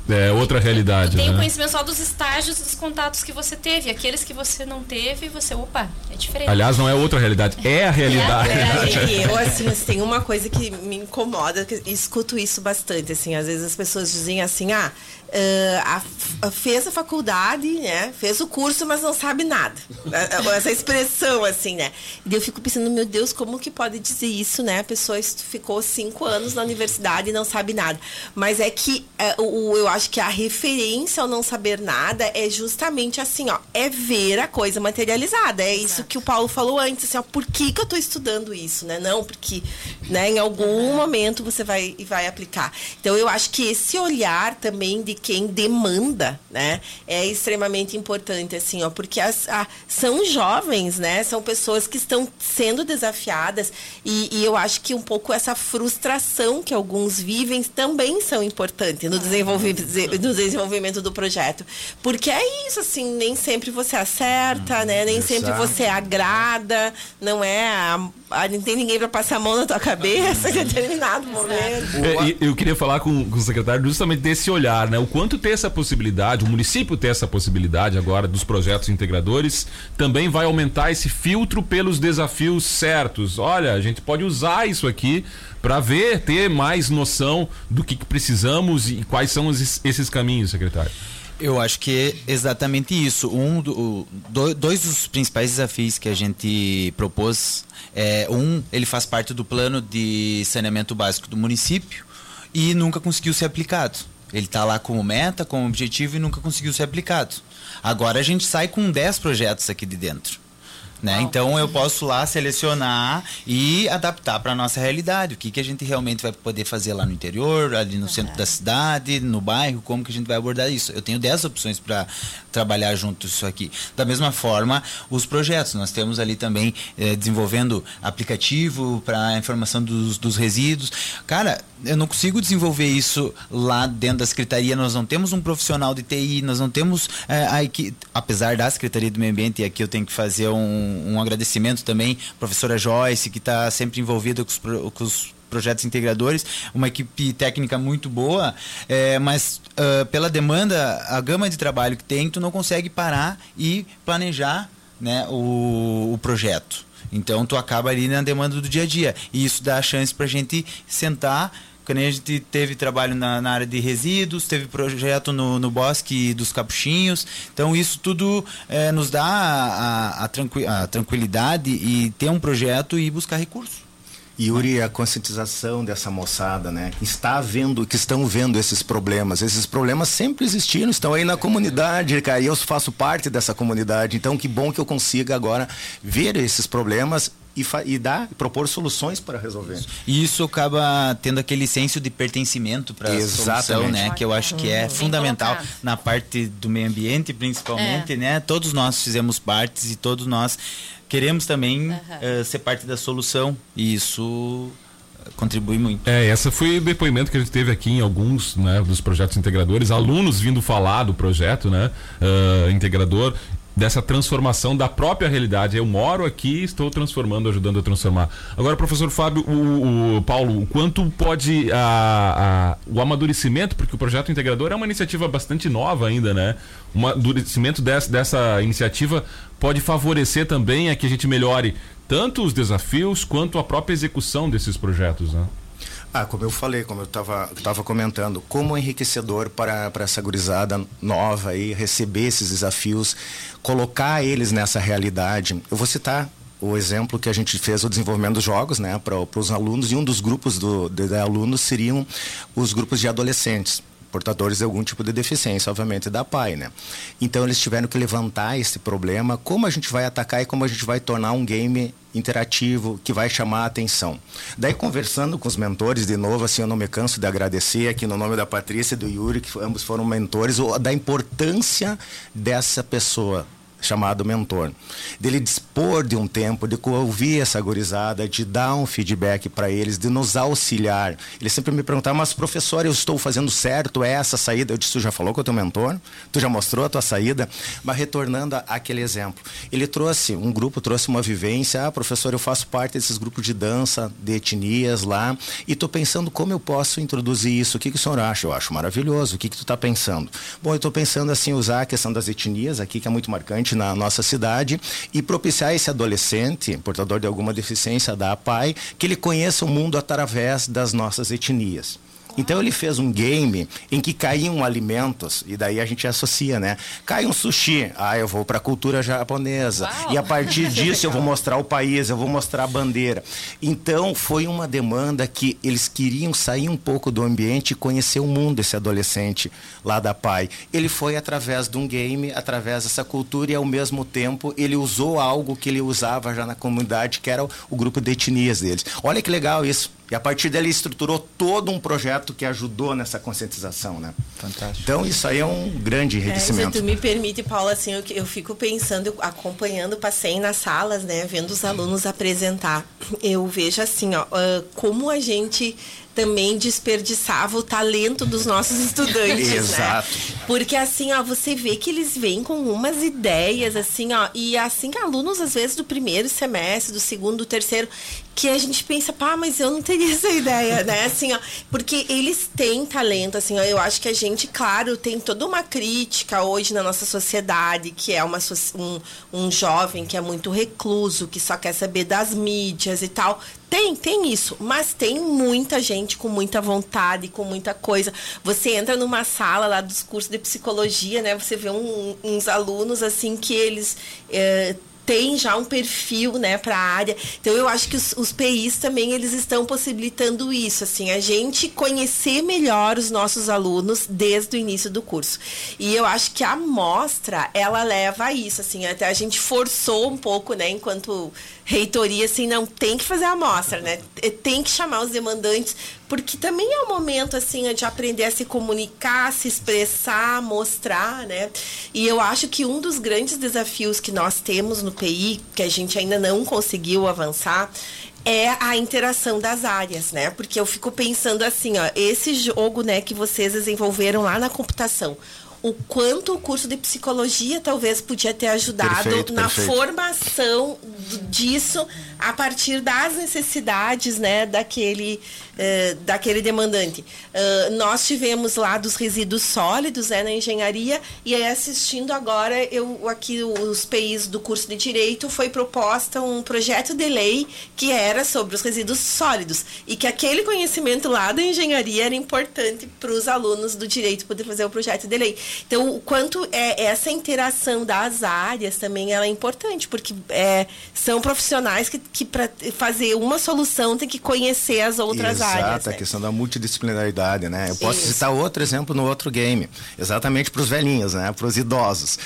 é outra realidade. tem né? o conhecimento só dos estágios, dos contatos que você teve. Aqueles que você não teve, você, opa, é diferente. Aliás, não é outra realidade, é a realidade. É, é, eu, assim, assim, tem uma coisa que me incomoda, que escuto isso bastante, assim, às vezes as pessoas dizem assim, ah, Uh, a, a, fez a faculdade, né? Fez o curso, mas não sabe nada. Essa expressão, assim, né? E eu fico pensando, meu Deus, como que pode dizer isso, né? A pessoa ficou cinco anos na universidade e não sabe nada. Mas é que uh, o, eu acho que a referência ao não saber nada é justamente assim, ó. É ver a coisa materializada. É isso que o Paulo falou antes, assim, ó. Por que, que eu estou estudando isso, né? Não, porque né, em algum momento você vai, vai aplicar. Então, eu acho que esse olhar também de quem demanda, né? É extremamente importante, assim, ó, porque as, a, são jovens, né? São pessoas que estão sendo desafiadas e, e, eu acho que um pouco essa frustração que alguns vivem também são importantes no, desenvolvi no desenvolvimento do projeto. Porque é isso, assim, nem sempre você acerta, né? Nem sempre você agrada, não é... A, a, não tem ninguém para passar a mão na tua cabeça em determinado momento. É, eu queria falar com, com o secretário justamente desse olhar, né? O quanto ter essa possibilidade, o município ter essa possibilidade agora dos projetos integradores, também vai aumentar esse filtro pelos desafios certos. Olha, a gente pode usar isso aqui para ver, ter mais noção do que, que precisamos e quais são esses, esses caminhos, secretário. Eu acho que é exatamente isso. Um do, dois dos principais desafios que a gente propôs é um, ele faz parte do plano de saneamento básico do município e nunca conseguiu ser aplicado. Ele está lá como meta, como objetivo e nunca conseguiu ser aplicado. Agora a gente sai com 10 projetos aqui de dentro. Né? Então eu posso lá selecionar e adaptar para a nossa realidade. O que, que a gente realmente vai poder fazer lá no interior, ali no centro da cidade, no bairro, como que a gente vai abordar isso. Eu tenho 10 opções para trabalhar junto isso aqui. Da mesma forma, os projetos. Nós temos ali também eh, desenvolvendo aplicativo para a informação dos, dos resíduos. Cara, eu não consigo desenvolver isso lá dentro da secretaria. Nós não temos um profissional de TI, nós não temos eh, a equipe, apesar da Secretaria do Meio Ambiente, e aqui eu tenho que fazer um, um agradecimento também, professora Joyce, que está sempre envolvida com os, com os projetos integradores, uma equipe técnica muito boa, é, mas uh, pela demanda, a gama de trabalho que tem, tu não consegue parar e planejar né, o, o projeto. Então tu acaba ali na demanda do dia a dia. E isso dá a chance para a gente sentar quando a gente teve trabalho na, na, área de resíduos, teve projeto no, no Bosque dos Capuchinhos. Então, isso tudo é, nos dá a, a, a, tranquilidade e ter um projeto e buscar recursos. Yuri, a conscientização dessa moçada, né? Está vendo, que estão vendo esses problemas. Esses problemas sempre existiram, estão aí na comunidade, cara. E eu faço parte dessa comunidade. Então, que bom que eu consiga agora ver esses problemas e, e dar, propor soluções para resolver. E isso acaba tendo aquele senso de pertencimento para a solução, né? Que eu acho que é fundamental na parte do meio ambiente, principalmente, é. né? Todos nós fizemos partes e todos nós queremos também uh, ser parte da solução e isso contribui muito. É, essa foi o depoimento que a gente teve aqui em alguns né, dos projetos integradores, alunos vindo falar do projeto né, uh, integrador dessa transformação da própria realidade. Eu moro aqui, estou transformando, ajudando a transformar. Agora, professor Fábio, o, o Paulo, o quanto pode a, a, o amadurecimento, porque o projeto integrador é uma iniciativa bastante nova ainda, né? O amadurecimento dessa, dessa iniciativa pode favorecer também a que a gente melhore tanto os desafios quanto a própria execução desses projetos, né? Ah, como eu falei, como eu estava comentando, como enriquecedor para, para essa gurizada nova aí, receber esses desafios, colocar eles nessa realidade. Eu vou citar o exemplo que a gente fez o desenvolvimento dos jogos né, para os alunos, e um dos grupos do, de, de alunos seriam os grupos de adolescentes portadores de algum tipo de deficiência, obviamente, da PAI, né? Então eles tiveram que levantar esse problema, como a gente vai atacar e como a gente vai tornar um game interativo que vai chamar a atenção. Daí conversando com os mentores de novo, assim, eu não me canso de agradecer aqui no nome da Patrícia e do Yuri, que ambos foram mentores, da importância dessa pessoa chamado mentor. Dele dispor de um tempo, de ouvir essa gorizada, de dar um feedback para eles, de nos auxiliar. Ele sempre me perguntava, mas professor, eu estou fazendo certo? Essa saída? Eu disse, tu já falou com o teu mentor? Tu já mostrou a tua saída? Mas retornando àquele exemplo, ele trouxe, um grupo trouxe uma vivência, ah, professor, eu faço parte desses grupos de dança, de etnias lá, e estou pensando como eu posso introduzir isso. O que, que o senhor acha? Eu acho maravilhoso. O que, que tu está pensando? Bom, eu estou pensando assim, usar a questão das etnias aqui, que é muito marcante, na nossa cidade e propiciar esse adolescente, portador de alguma deficiência da APAI, que ele conheça o mundo através das nossas etnias. Então ele fez um game em que caíam alimentos, e daí a gente associa, né? Cai um sushi, ah, eu vou para a cultura japonesa. Uau. E a partir disso eu vou mostrar o país, eu vou mostrar a bandeira. Então foi uma demanda que eles queriam sair um pouco do ambiente e conhecer o mundo, esse adolescente lá da PAI. Ele foi através de um game, através dessa cultura, e ao mesmo tempo ele usou algo que ele usava já na comunidade, que era o, o grupo de etnias deles. Olha que legal isso. E a partir dele estruturou todo um projeto que ajudou nessa conscientização, né? Fantástico. Então isso aí é um grande enriquecimento. É, se tu me permite, Paula, assim, eu, eu fico pensando, acompanhando, passei nas salas, né, vendo os alunos apresentar. Eu vejo assim, ó, uh, como a gente também desperdiçava o talento dos nossos estudantes, né? Exato. Né? Porque assim, ó, você vê que eles vêm com umas ideias, assim, ó, e assim, alunos, às vezes, do primeiro semestre, do segundo, do terceiro, que a gente pensa, pá, mas eu não teria essa ideia, né? Assim, ó, porque eles têm talento, assim, ó, eu acho que a gente, claro, tem toda uma crítica hoje na nossa sociedade, que é uma, um, um jovem que é muito recluso, que só quer saber das mídias e tal. Tem, tem isso, mas tem muita gente com muita vontade, com muita coisa. Você entra numa sala lá dos cursos de psicologia, né? Você vê um, uns alunos assim que eles é, tem já um perfil, né, para a área. Então eu acho que os, os PIs também eles estão possibilitando isso, assim, a gente conhecer melhor os nossos alunos desde o início do curso. E eu acho que a mostra ela leva a isso, assim, até a gente forçou um pouco, né, enquanto reitoria, assim, não tem que fazer a amostra, né? Tem que chamar os demandantes, porque também é um momento, assim, de aprender a se comunicar, se expressar, mostrar, né? E eu acho que um dos grandes desafios que nós temos no PI, que a gente ainda não conseguiu avançar, é a interação das áreas, né? Porque eu fico pensando assim, ó, esse jogo, né, que vocês desenvolveram lá na computação, o quanto o curso de psicologia talvez podia ter ajudado perfeito, na perfeito. formação disso a partir das necessidades né, daquele, uh, daquele demandante. Uh, nós tivemos lá dos resíduos sólidos né, na engenharia e aí assistindo agora eu aqui os PIs do curso de direito foi proposta um projeto de lei que era sobre os resíduos sólidos e que aquele conhecimento lá da engenharia era importante para os alunos do direito poder fazer o projeto de lei. Então, o quanto é essa interação das áreas também ela é importante, porque é, são profissionais que, que para fazer uma solução tem que conhecer as outras Exato, áreas. Exato, a né? questão da multidisciplinaridade, né? Eu posso Isso. citar outro exemplo no outro game, exatamente para os velhinhos, né? Para os idosos.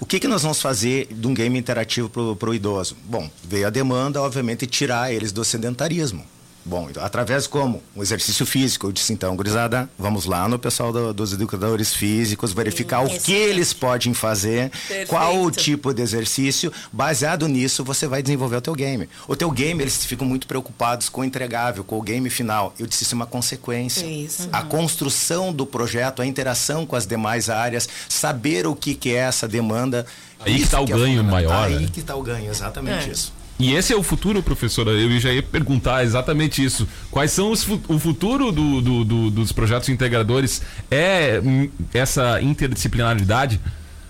O que, que nós vamos fazer de um game interativo para o idoso? Bom, veio a demanda, obviamente, tirar eles do sedentarismo. Bom, então, através como? Um exercício físico. Eu disse, então, gurizada, vamos lá no pessoal do- dos educadores físicos, verificar o que eles podem fazer, Perfeito. qual o tipo de exercício. Baseado nisso, você vai desenvolver o teu game. O teu game, eles ficam muito preocupados com o entregável, com o game final. Eu disse, isso é uma consequência. Isso. A construção do projeto, a interação com as demais áreas, saber o que, que é essa demanda. Aí que isso tá o é ganho fundamental. maior, Aí né? que está o ganho, exatamente É. isso. E esse é o futuro, professora. Eu já ia perguntar exatamente isso. Quais são os o futuro do- do- do- dos projetos integradores? É hum, essa interdisciplinaridade?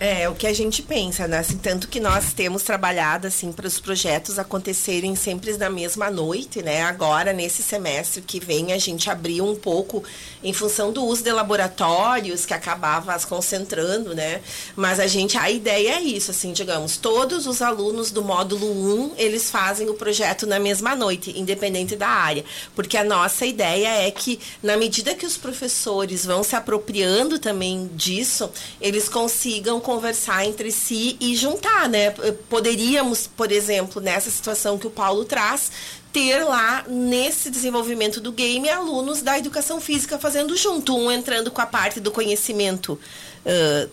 É, o que a gente pensa, né? Assim, tanto que nós temos trabalhado assim para os projetos acontecerem sempre na mesma noite, né? Agora nesse semestre que vem a gente abriu um pouco em função do uso de laboratórios que acabava as concentrando, né? Mas a gente a ideia é isso, assim, digamos, todos os alunos do módulo 1, eles fazem o projeto na mesma noite, independente da área, porque a nossa ideia é que na medida que os professores vão se apropriando também disso, eles consigam conversar entre si e juntar, né? Poderíamos, por exemplo, nessa situação que o Paulo traz, ter lá nesse desenvolvimento do game alunos da educação física fazendo junto, um entrando com a parte do conhecimento ãh,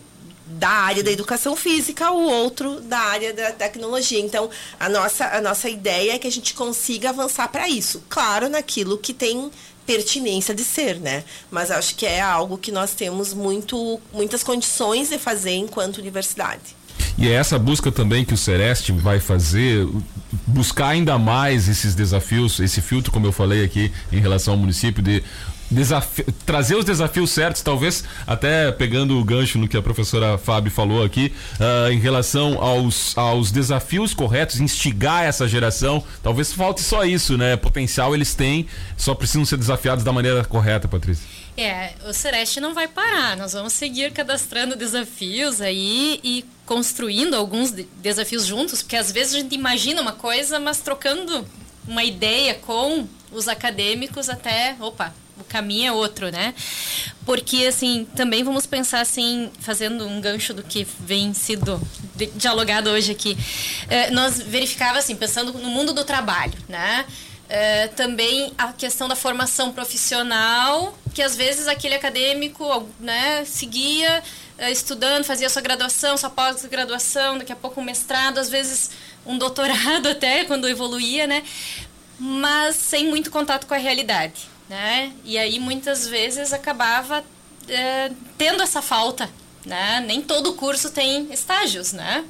da área da educação física, o outro da área da tecnologia. Então, a nossa, a nossa ideia é que a gente consiga avançar para isso. Claro, naquilo que tem pertinência de ser, né? Mas acho que é algo que nós temos muito, muitas condições de fazer enquanto universidade. E é essa busca também que o Sereste vai fazer, buscar ainda mais esses desafios, esse filtro, como eu falei aqui, em relação ao município, de trazer os desafios certos, talvez até pegando o gancho no que a professora Fábio falou aqui, ah, em relação aos, aos desafios corretos, instigar essa geração. Talvez falte só isso, né? Potencial eles têm, só precisam ser desafiados da maneira correta, Patrícia. É, o Sereste não vai parar. Nós vamos seguir cadastrando desafios aí e construindo alguns de- desafios juntos, porque às vezes a gente imagina uma coisa, mas trocando uma ideia com os acadêmicos até, opa, o caminho é outro, né? Porque assim, também vamos pensar assim, fazendo um gancho do que vem sido di- dialogado hoje aqui. Eh, nós verificava assim, pensando no mundo do trabalho, né? É, também a questão da formação profissional, que às vezes aquele acadêmico né, seguia é, estudando, fazia sua graduação, sua pós-graduação, daqui a pouco um mestrado, às vezes um doutorado até, quando evoluía, né? Mas sem muito contato com a realidade, né? E aí muitas vezes acabava é, tendo essa falta, né? Nem todo curso tem estágios, né?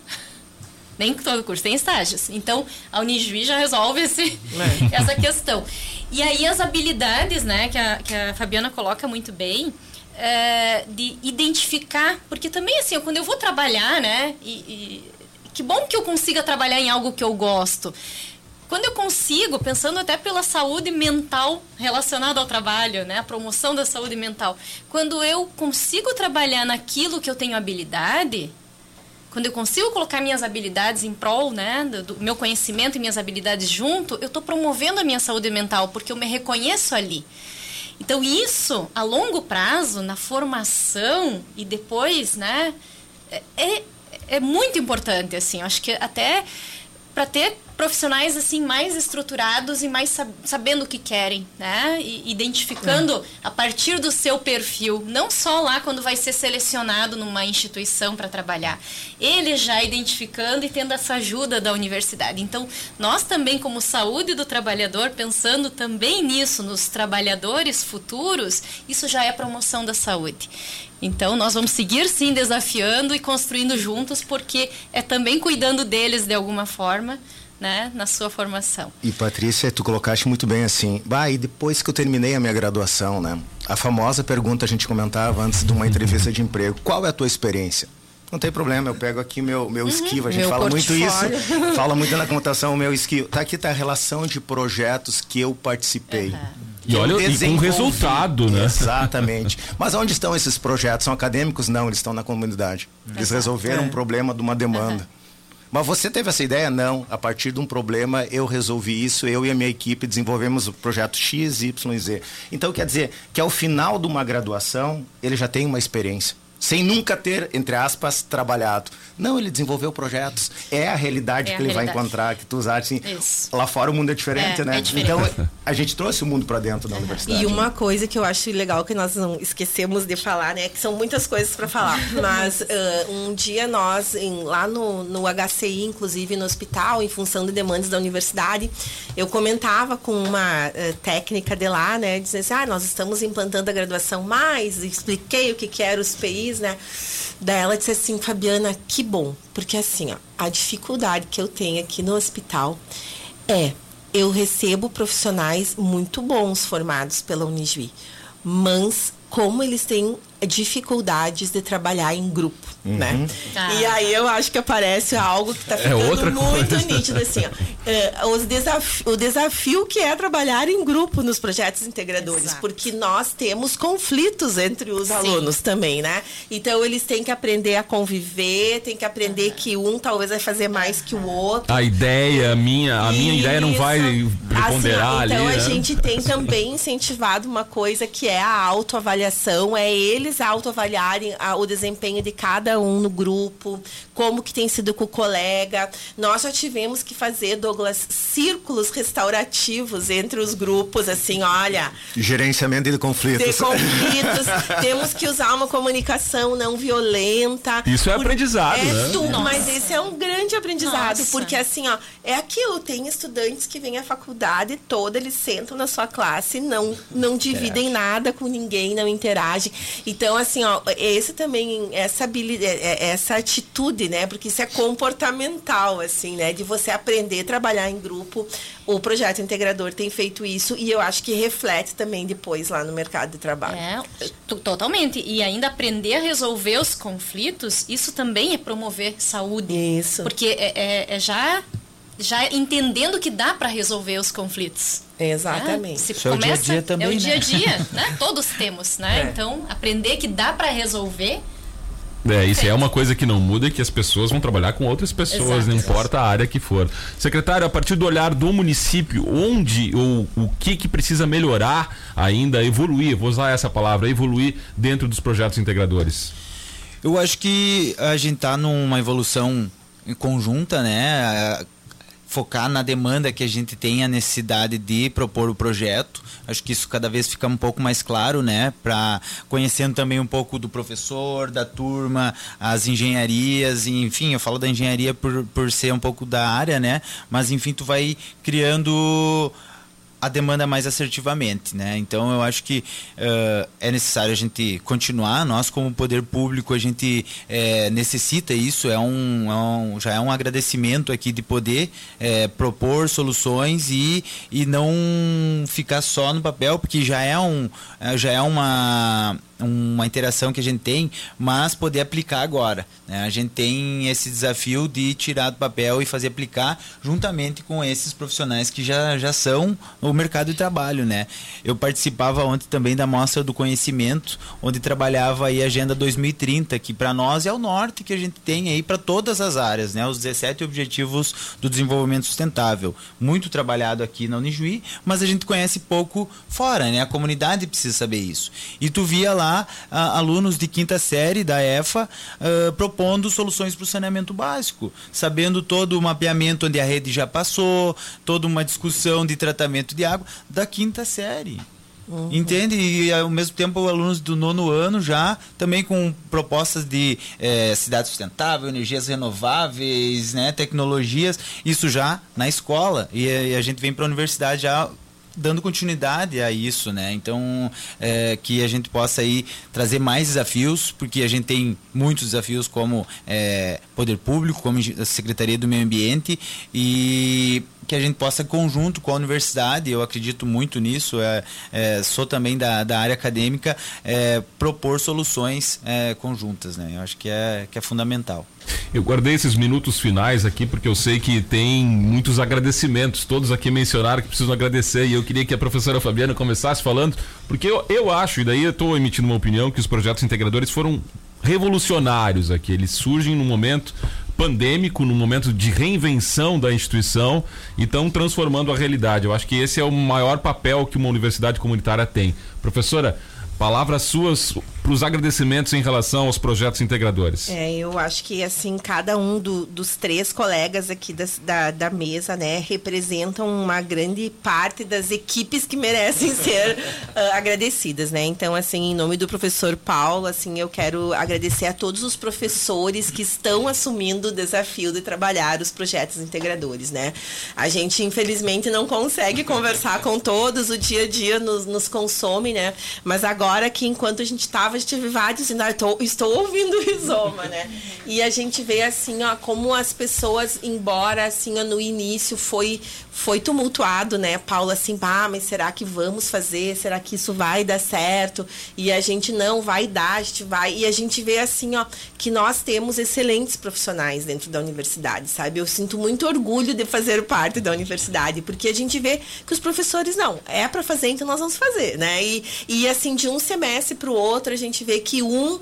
Nem todo curso tem estágios. Então, a Unijuí já resolve esse, essa questão. E aí, as habilidades, né, que a, que a Fabiana coloca muito bem, é, de identificar, porque também, assim, quando eu vou trabalhar, né, e, e que bom que eu consiga trabalhar em algo que eu gosto. Quando eu consigo, pensando até pela saúde mental relacionada ao trabalho, né, a promoção da saúde mental, quando eu consigo trabalhar naquilo que eu tenho habilidade, quando eu consigo colocar minhas habilidades em prol, né, do, meu conhecimento e minhas habilidades junto, eu estou promovendo a minha saúde mental, porque eu me reconheço ali. Então, isso, a longo prazo, na formação e depois, né, é, é muito importante, assim. Eu acho que até para ter profissionais assim mais estruturados e mais sab sabendo o que querem, né? E identificando é. a partir do seu perfil, não só lá quando vai ser selecionado numa instituição para trabalhar, ele já identificando e tendo essa ajuda da universidade. Então, nós também como saúde do trabalhador, pensando também nisso nos trabalhadores futuros, isso já é promoção da saúde. Então, nós vamos seguir sim desafiando e construindo juntos, porque é também cuidando deles de alguma forma né, na sua formação. E Patrícia, tu colocaste muito bem assim, bah, e depois que eu terminei a minha graduação, né? A famosa pergunta a gente comentava antes de uma entrevista de emprego, qual é a tua experiência? Não tem problema, eu pego aqui meu, meu uhum, esquivo, a gente fala portfólio. muito isso, fala muito na computação, o meu esquivo. Tá aqui tá a relação de projetos que eu participei. Uhum. E olha, e com resultado, né? Exatamente. Mas onde estão esses projetos? São acadêmicos? Não, eles estão na comunidade. Eles resolveram É. um problema de uma demanda. Mas você teve essa ideia? Não. A partir de um problema, eu resolvi isso, eu e a minha equipe desenvolvemos o projeto X, Y e Z. Então, quer dizer que ao final de uma graduação, ele já tem uma experiência. Sem nunca ter, entre aspas, trabalhado. Não, ele desenvolveu projetos. É a realidade É a que ele vai realidade. encontrar, que tu usaste. Assim, Isso. lá fora o mundo é diferente, É, né? é diferente. Então, a gente trouxe o mundo para dentro da universidade. E uma coisa que eu acho legal que nós não esquecemos de falar, né? Que são muitas coisas para falar. Mas ah, um dia nós, em- lá no, no HCI, inclusive no hospital, em função de demandas da universidade, eu comentava com uma ah, técnica de lá, né? Dizendo assim, ah, nós estamos implantando a graduação mais, expliquei o que, que era os PIs, né? Daí ela disse assim, Fabiana, que bom. Porque assim, ó, a dificuldade que eu tenho aqui no hospital é eu recebo profissionais muito bons formados pela Unijuí, mas como eles têm dificuldades de trabalhar em grupo, né? Ah. E aí eu acho que aparece algo que está ficando outra muito coisa. nítido assim, ó. É, os desafi- o desafio que é trabalhar em grupo nos projetos integradores, Exato. porque nós temos conflitos entre os Sim. alunos também, né? Então eles têm que aprender a conviver, têm que aprender que um talvez vai fazer mais que o outro. A ideia minha, a minha ideia não vai Isso. preponderar Assim, ó, Então ali. a né? gente tem também incentivado uma coisa que é a autoavaliação, é eles autoavaliarem o desempenho de cada um no grupo, como que tem sido com o colega. Nós já tivemos que fazer, Douglas, círculos restaurativos entre os grupos, assim, olha, Gerenciamento de conflitos. de conflitos, temos que usar uma comunicação não violenta. Isso é Por- aprendizado, é né? tudo, mas esse é um grande aprendizado, Nossa. porque assim, ó, é aquilo, tem estudantes que vêm à faculdade toda, eles sentam na sua classe, não não dividem nada com ninguém, não interagem. Então, assim, ó, esse também essa habilidade, essa atitude, né? Porque isso é comportamental, assim, né? De você aprender a trabalhar em grupo. O projeto integrador tem feito isso e eu acho que reflete também depois lá no mercado de trabalho. É, to- totalmente. E ainda aprender a resolver os conflitos, isso também é promover saúde. Isso. Porque é, é- é já, já entendendo que dá para resolver os conflitos. Exatamente. né? Se Isso é o dia a dia também, É o né? dia a dia, né? Todos temos, né? É. Então, aprender que dá para resolver. É, isso é uma coisa que não muda e que as pessoas vão trabalhar com outras pessoas, Exato. não importa a área que for. Secretário, a partir do olhar do município, onde ou o que que precisa melhorar ainda, evoluir, vou usar essa palavra, evoluir dentro dos projetos integradores? Eu acho que a gente tá numa evolução conjunta, né? Focar na demanda que a gente tem a necessidade de propor o projeto. Acho que isso cada vez fica um pouco mais claro, né? Para conhecendo também um pouco do professor, da turma, as engenharias, enfim, eu falo da engenharia por, por ser um pouco da área, né? Mas enfim, tu vai criando a demanda mais assertivamente, né? Então eu acho que eh, é necessário a gente continuar. Nós como poder público a gente eh, necessita isso. É um, é um- já é um agradecimento aqui de poder eh, propor soluções e, e não ficar só no papel, porque já é um já é uma uma interação que a gente tem, mas poder aplicar agora. né? A gente tem esse desafio de tirar do papel e fazer aplicar juntamente com esses profissionais que já, já são o mercado de trabalho. Né? Eu participava ontem também da Mostra do Conhecimento, onde trabalhava a Agenda 2030, que para nós é o norte que a gente tem aí para todas as áreas, né? os 17 Objetivos do Desenvolvimento Sustentável. Muito trabalhado aqui na Unijuí, mas a gente conhece pouco fora, né? a comunidade precisa saber isso. E tu via lá alunos de quinta série da EFA ah, propondo soluções para o saneamento básico, sabendo todo o mapeamento onde a rede já passou, toda uma discussão de tratamento de água da quinta série. Entende? E ao mesmo tempo alunos do nono ano já também com propostas de eh, cidade sustentável, energias renováveis, né, tecnologias, isso já na escola. E, eh, a gente vem para a universidade já dando continuidade a isso, né? Então, é, que a gente possa aí trazer mais desafios, porque a gente tem muitos desafios como é, poder público, como Secretaria do Meio Ambiente e que a gente possa, conjunto com a universidade, eu acredito muito nisso, é, é, sou também da, da área acadêmica, é, propor soluções é, conjuntas, né? Eu acho que é, que é fundamental. Eu guardei esses minutos finais aqui porque eu sei que tem muitos agradecimentos. Todos aqui mencionaram que precisam agradecer e eu queria que a professora Fabiana começasse falando, porque eu, eu acho, e daí eu estou emitindo uma opinião, que os projetos integradores foram revolucionários aqui. Eles surgem num momento pandêmico, num momento de reinvenção da instituição e estão transformando a realidade. Eu acho que esse é o maior papel que uma universidade comunitária tem. Professora, palavras suas para os agradecimentos em relação aos projetos integradores. É, eu acho que assim cada um do, dos três colegas aqui das, da, da mesa, né, representam uma grande parte das equipes que merecem ser uh, agradecidas, né? Então, assim, em nome do professor Paulo, assim, eu quero agradecer a todos os professores que estão assumindo o desafio de trabalhar os projetos integradores, né? A gente infelizmente não consegue conversar com todos, o dia a dia nos, nos consome, né? Mas agora que enquanto a gente estava tive vários, ainda estou, estou ouvindo o Rizoma, né? E a gente vê assim, ó, como as pessoas, embora assim, ó, no início foi foi tumultuado, né? Paula assim, ah, mas será que vamos fazer? Será que isso vai dar certo? E a gente não vai dar, a gente vai. E a gente vê assim, ó, que nós temos excelentes profissionais dentro da universidade, sabe? Eu sinto muito orgulho de fazer parte da universidade, porque a gente vê que os professores não, é para fazer, então nós vamos fazer, né? E, e assim, de um semestre para o outro, gente vê que um uh,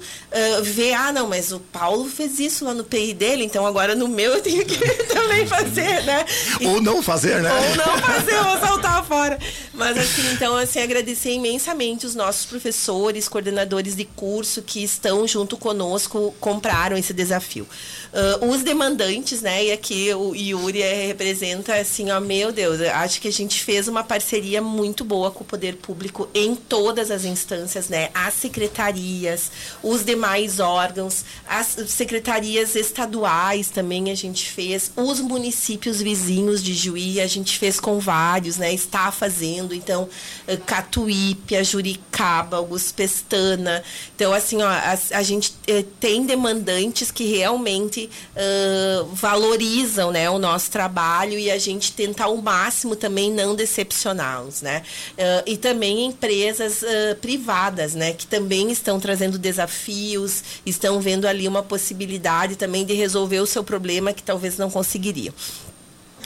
vê, ah, não, mas o Paulo fez isso lá no PI dele, então agora no meu eu tenho que também fazer, né? E, Ou não fazer, né? né? Ou não fazer, ou saltar fora. Mas assim, então, assim, agradecer imensamente os nossos professores, coordenadores de curso que estão junto conosco, compraram esse desafio. Uh, os demandantes, né? E aqui o Yuri representa, assim, ó, meu Deus, acho que a gente fez uma parceria muito boa com o poder público em todas as instâncias, né? As secretarias, os demais órgãos, as secretarias estaduais também a gente fez, os municípios vizinhos de Juí, a gente fez com vários, né? Está fazendo, então, eh, Catuípe, a Juricaba, Augusto Pestana. Então, assim, ó, a, a gente eh, tem demandantes que realmente uh, valorizam, né, o nosso trabalho e a gente tenta ao máximo também não decepcioná-los, né? Uh, e também empresas uh, privadas, né, que também estão trazendo desafios, estão vendo ali uma possibilidade também de resolver o seu problema que talvez não conseguiriam.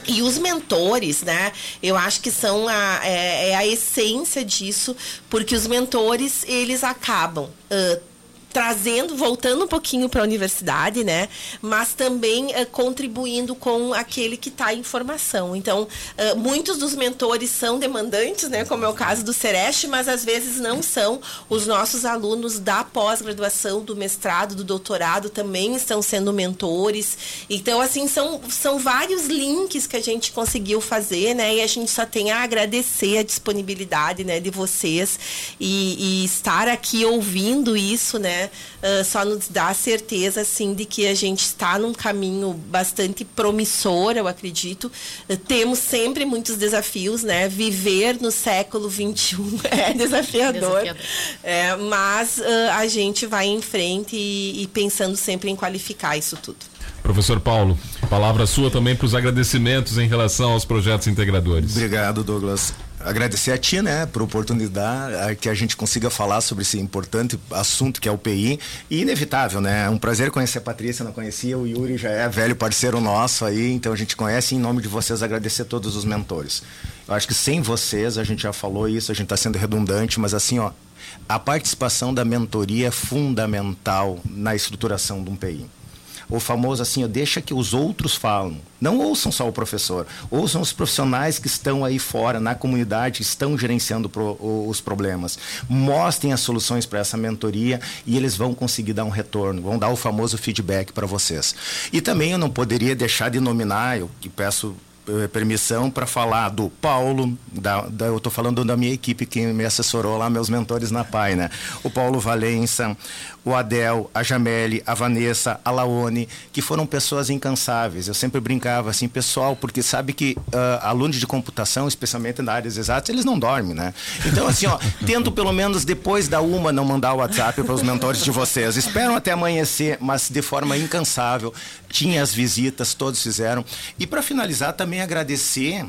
E os mentores, né? Eu acho que são a, é, é a essência disso, porque os mentores, eles acabam uh, trazendo, voltando um pouquinho para a universidade, né? Mas também uh, contribuindo com aquele que está em formação. Então, uh, muitos dos mentores são demandantes, né? Como é o caso do Sereste, mas às vezes não são. Os nossos alunos da pós-graduação, do mestrado, do doutorado também estão sendo mentores. Então, assim, são, são vários links que a gente conseguiu fazer, né? E a gente só tem a agradecer a disponibilidade, né, de vocês e, e estar aqui ouvindo isso, né? Uh, só nos dá a certeza, assim, de que a gente está num caminho bastante promissor, eu acredito. Uh, temos sempre muitos desafios, né? Viver no século XXI é desafiador. desafiador. É, mas uh, a gente vai em frente e, e pensando sempre em qualificar isso tudo. Professor Paulo, palavra sua também para os agradecimentos em relação aos projetos integradores. Obrigado, Douglas agradecer a ti, né, por oportunidade que a gente consiga falar sobre esse importante assunto que é o PI e inevitável, né? É um prazer conhecer a Patrícia, não conhecia, o Yuri já é velho parceiro nosso aí, então a gente conhece em nome de vocês agradecer a todos os mentores. Eu acho que sem vocês, a gente já falou isso, a gente está sendo redundante, mas assim, ó, a participação da mentoria é fundamental na estruturação de um PI o famoso assim, deixa que os outros falam. Não ouçam só o professor, ouçam os profissionais que estão aí fora, na comunidade, estão gerenciando pro, os problemas. Mostrem as soluções para essa mentoria e eles vão conseguir dar um retorno, vão dar o famoso feedback para vocês. E também eu não poderia deixar de nominar, eu que peço eh, permissão para falar do Paulo, da, da eu estou falando da minha equipe que me assessorou lá, meus mentores na PAI, né? O Paulo Valença, o Adel, a Jamele, a Vanessa, a Laone, que foram pessoas incansáveis. Eu sempre brincava assim, pessoal, porque sabe que uh, alunos de computação, especialmente na áreas exatas, eles não dormem, né? Então, assim, ó, tento pelo menos depois da uma não mandar o WhatsApp para os mentores de vocês. Esperam até amanhecer, mas de forma incansável. Tinha as visitas, todos fizeram. E para finalizar, também agradecer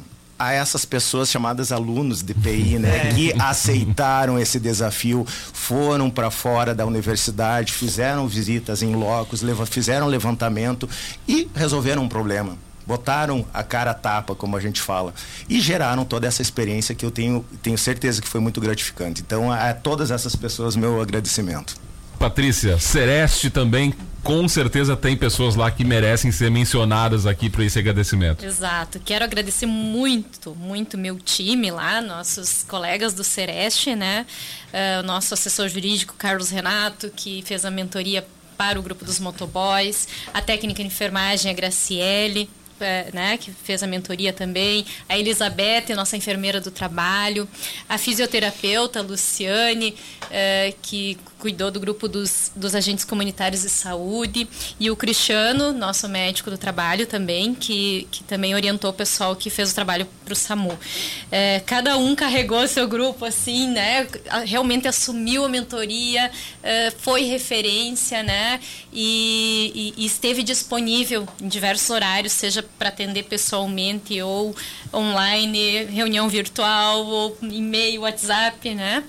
a essas pessoas chamadas alunos de PI, né, é. que aceitaram esse desafio, foram para fora da universidade, fizeram visitas em locos, leva, fizeram levantamento e resolveram um problema botaram a cara a tapa, como a gente fala, e geraram toda essa experiência que eu tenho, tenho certeza que foi muito gratificante. Então, a todas essas pessoas, meu agradecimento. Patrícia, Sereste também com certeza tem pessoas lá que merecem ser mencionadas aqui para esse agradecimento. Exato. Quero agradecer muito, muito meu time lá, nossos colegas do Sereste, né? Uh, o nosso assessor jurídico, Carlos Renato, que fez a mentoria para o grupo dos motoboys, a técnica de enfermagem, a Graciele, é, né, que fez a mentoria também, a Elizabeth, nossa enfermeira do trabalho, a fisioterapeuta Luciane, é, que cuidou do grupo dos, dos agentes comunitários de saúde, e o Cristiano, nosso médico do trabalho também, que, que também orientou o pessoal que fez o trabalho para o SAMU. É, cada um carregou seu grupo, assim, né, realmente assumiu a mentoria, é, foi referência, né, e, e, e esteve disponível em diversos horários, seja para atender pessoalmente ou online, reunião virtual ou e-mail, WhatsApp, né?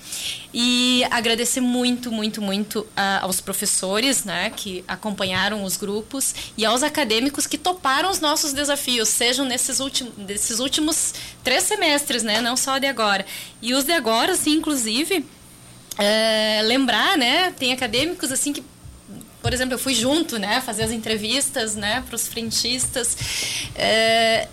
E agradecer muito, muito, muito uh, aos professores, né, que acompanharam os grupos e aos acadêmicos que toparam os nossos desafios, sejam nesses últimos, desses últimos três semestres, né, não só de agora. E os de agora, assim, inclusive, é, lembrar, né, tem acadêmicos assim que por exemplo, eu fui junto, né, fazer as entrevistas, né, para os frentistas. É,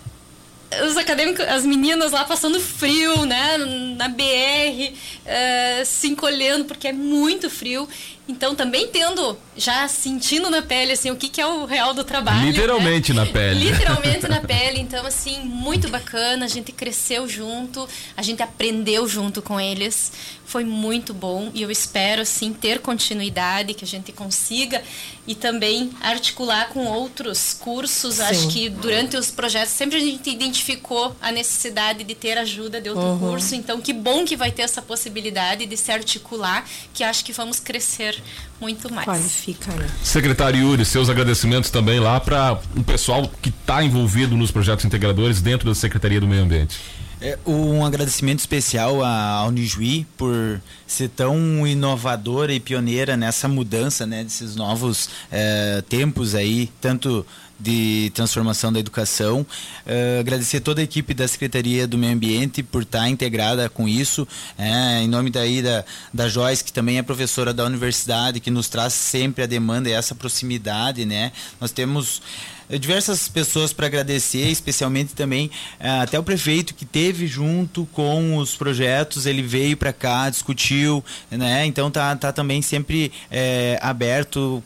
os acadêmicos, as meninas lá passando frio, né, na BR, é, se encolhendo porque é muito frio. Então, também tendo, já sentindo na pele, assim, o que, que é o real do trabalho. Literalmente né? na pele. Literalmente na pele. Então, assim, muito bacana. A gente cresceu junto, a gente aprendeu junto com eles. Foi muito bom e eu espero, assim, ter continuidade, que a gente consiga e também articular com outros cursos. Sim. Acho que durante os projetos sempre a gente identificou a necessidade de ter ajuda de outro uhum. curso. Então, que bom que vai ter essa possibilidade de se articular, que acho que vamos crescer muito mais. Qualifica, né? Secretário Yuri, seus agradecimentos também lá para o pessoal que está envolvido nos projetos integradores dentro da Secretaria do Meio Ambiente. É, um agradecimento especial à Unijuí por ser tão inovadora e pioneira nessa mudança, né, desses novos é, tempos aí, tanto de transformação da educação. Uh, agradecer toda a equipe da Secretaria do Meio Ambiente por estar integrada com isso. É, em nome daí da, da Joyce, que também é professora da universidade, que nos traz sempre a demanda e essa proximidade. Né? Nós temos eh, diversas pessoas para agradecer, especialmente também uh, até o prefeito que teve junto com os projetos, ele veio para cá, discutiu, né? Então tá, tá também sempre é, aberto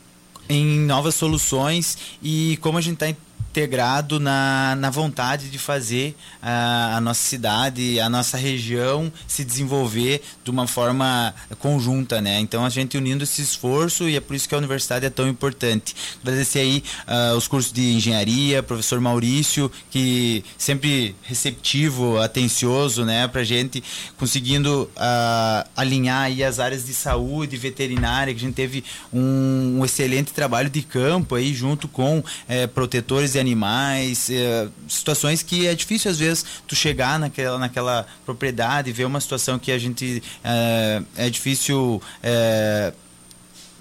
em novas soluções e como a gente está integrado na, na vontade de fazer a, a, nossa cidade, a nossa região se desenvolver de uma forma conjunta, né? Então a gente unindo esse esforço e é por isso que a universidade é tão importante. Agradecer aí uh, os cursos de engenharia, professor Maurício, que sempre receptivo, atencioso, né, pra gente, conseguindo uh, alinhar aí as áreas de saúde, veterinária, que a gente teve um, um excelente trabalho de campo aí junto com eh, protetores de animais, é, situações que é difícil às vezes tu chegar naquela, naquela propriedade e ver uma situação que a gente é, é difícil é,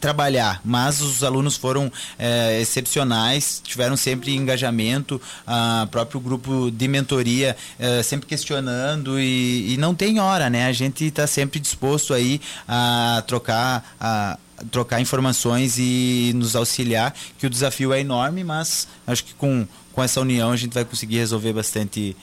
trabalhar, mas os alunos foram é, excepcionais, tiveram sempre engajamento, a próprio grupo de mentoria é, sempre questionando e, e, não tem hora, né? A gente está sempre disposto aí a trocar a trocar informações e nos auxiliar, que o desafio é enorme, mas acho que com, com essa união a gente vai conseguir resolver bastante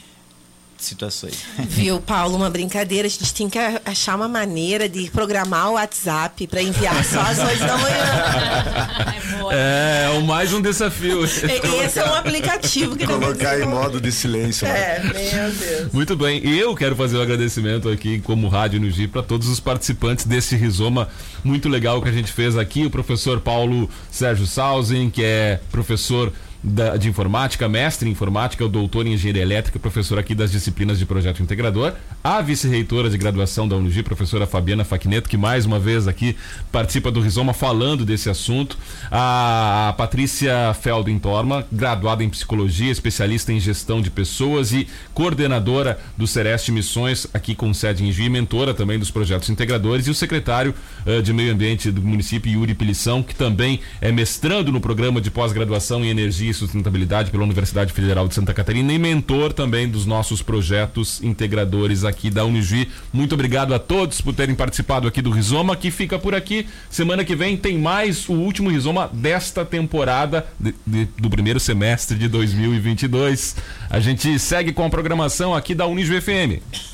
situações. Viu, Paulo, uma brincadeira. A gente tem que achar uma maneira de programar o WhatsApp para enviar só às 8 da manhã. É, é mais um desafio. Esse é um aplicativo que Colocar em modo de silêncio. Né? É, meu Deus. Muito bem. Eu quero fazer um agradecimento aqui, como Rádio Nugi, para todos os participantes desse rizoma muito legal que a gente fez aqui. O professor Paulo Sérgio Sausen, que é professor da, de informática, mestre em informática, doutor em engenharia elétrica, professora aqui das disciplinas de projeto integrador, a vice-reitora de graduação da UNG, professora Fabiana Faquineto, que mais uma vez aqui participa do Rizoma falando desse assunto, a Patrícia Feldin Torma, graduada em psicologia, especialista em gestão de pessoas e coordenadora do Sereste Missões, aqui com sede em Juí, mentora também dos projetos integradores, e o secretário uh, de Meio Ambiente do município, Yuri Pilição, que também é mestrando no programa de pós-graduação em Energia e Sustentabilidade pela Universidade Federal de Santa Catarina e mentor também dos nossos projetos integradores aqui da Unijuí. Muito obrigado a todos por terem participado aqui do Rizoma, que fica por aqui. Semana que vem tem mais o último Rizoma desta temporada de, de, do primeiro semestre de 2022. A gente segue com a programação aqui da Unijuí FM.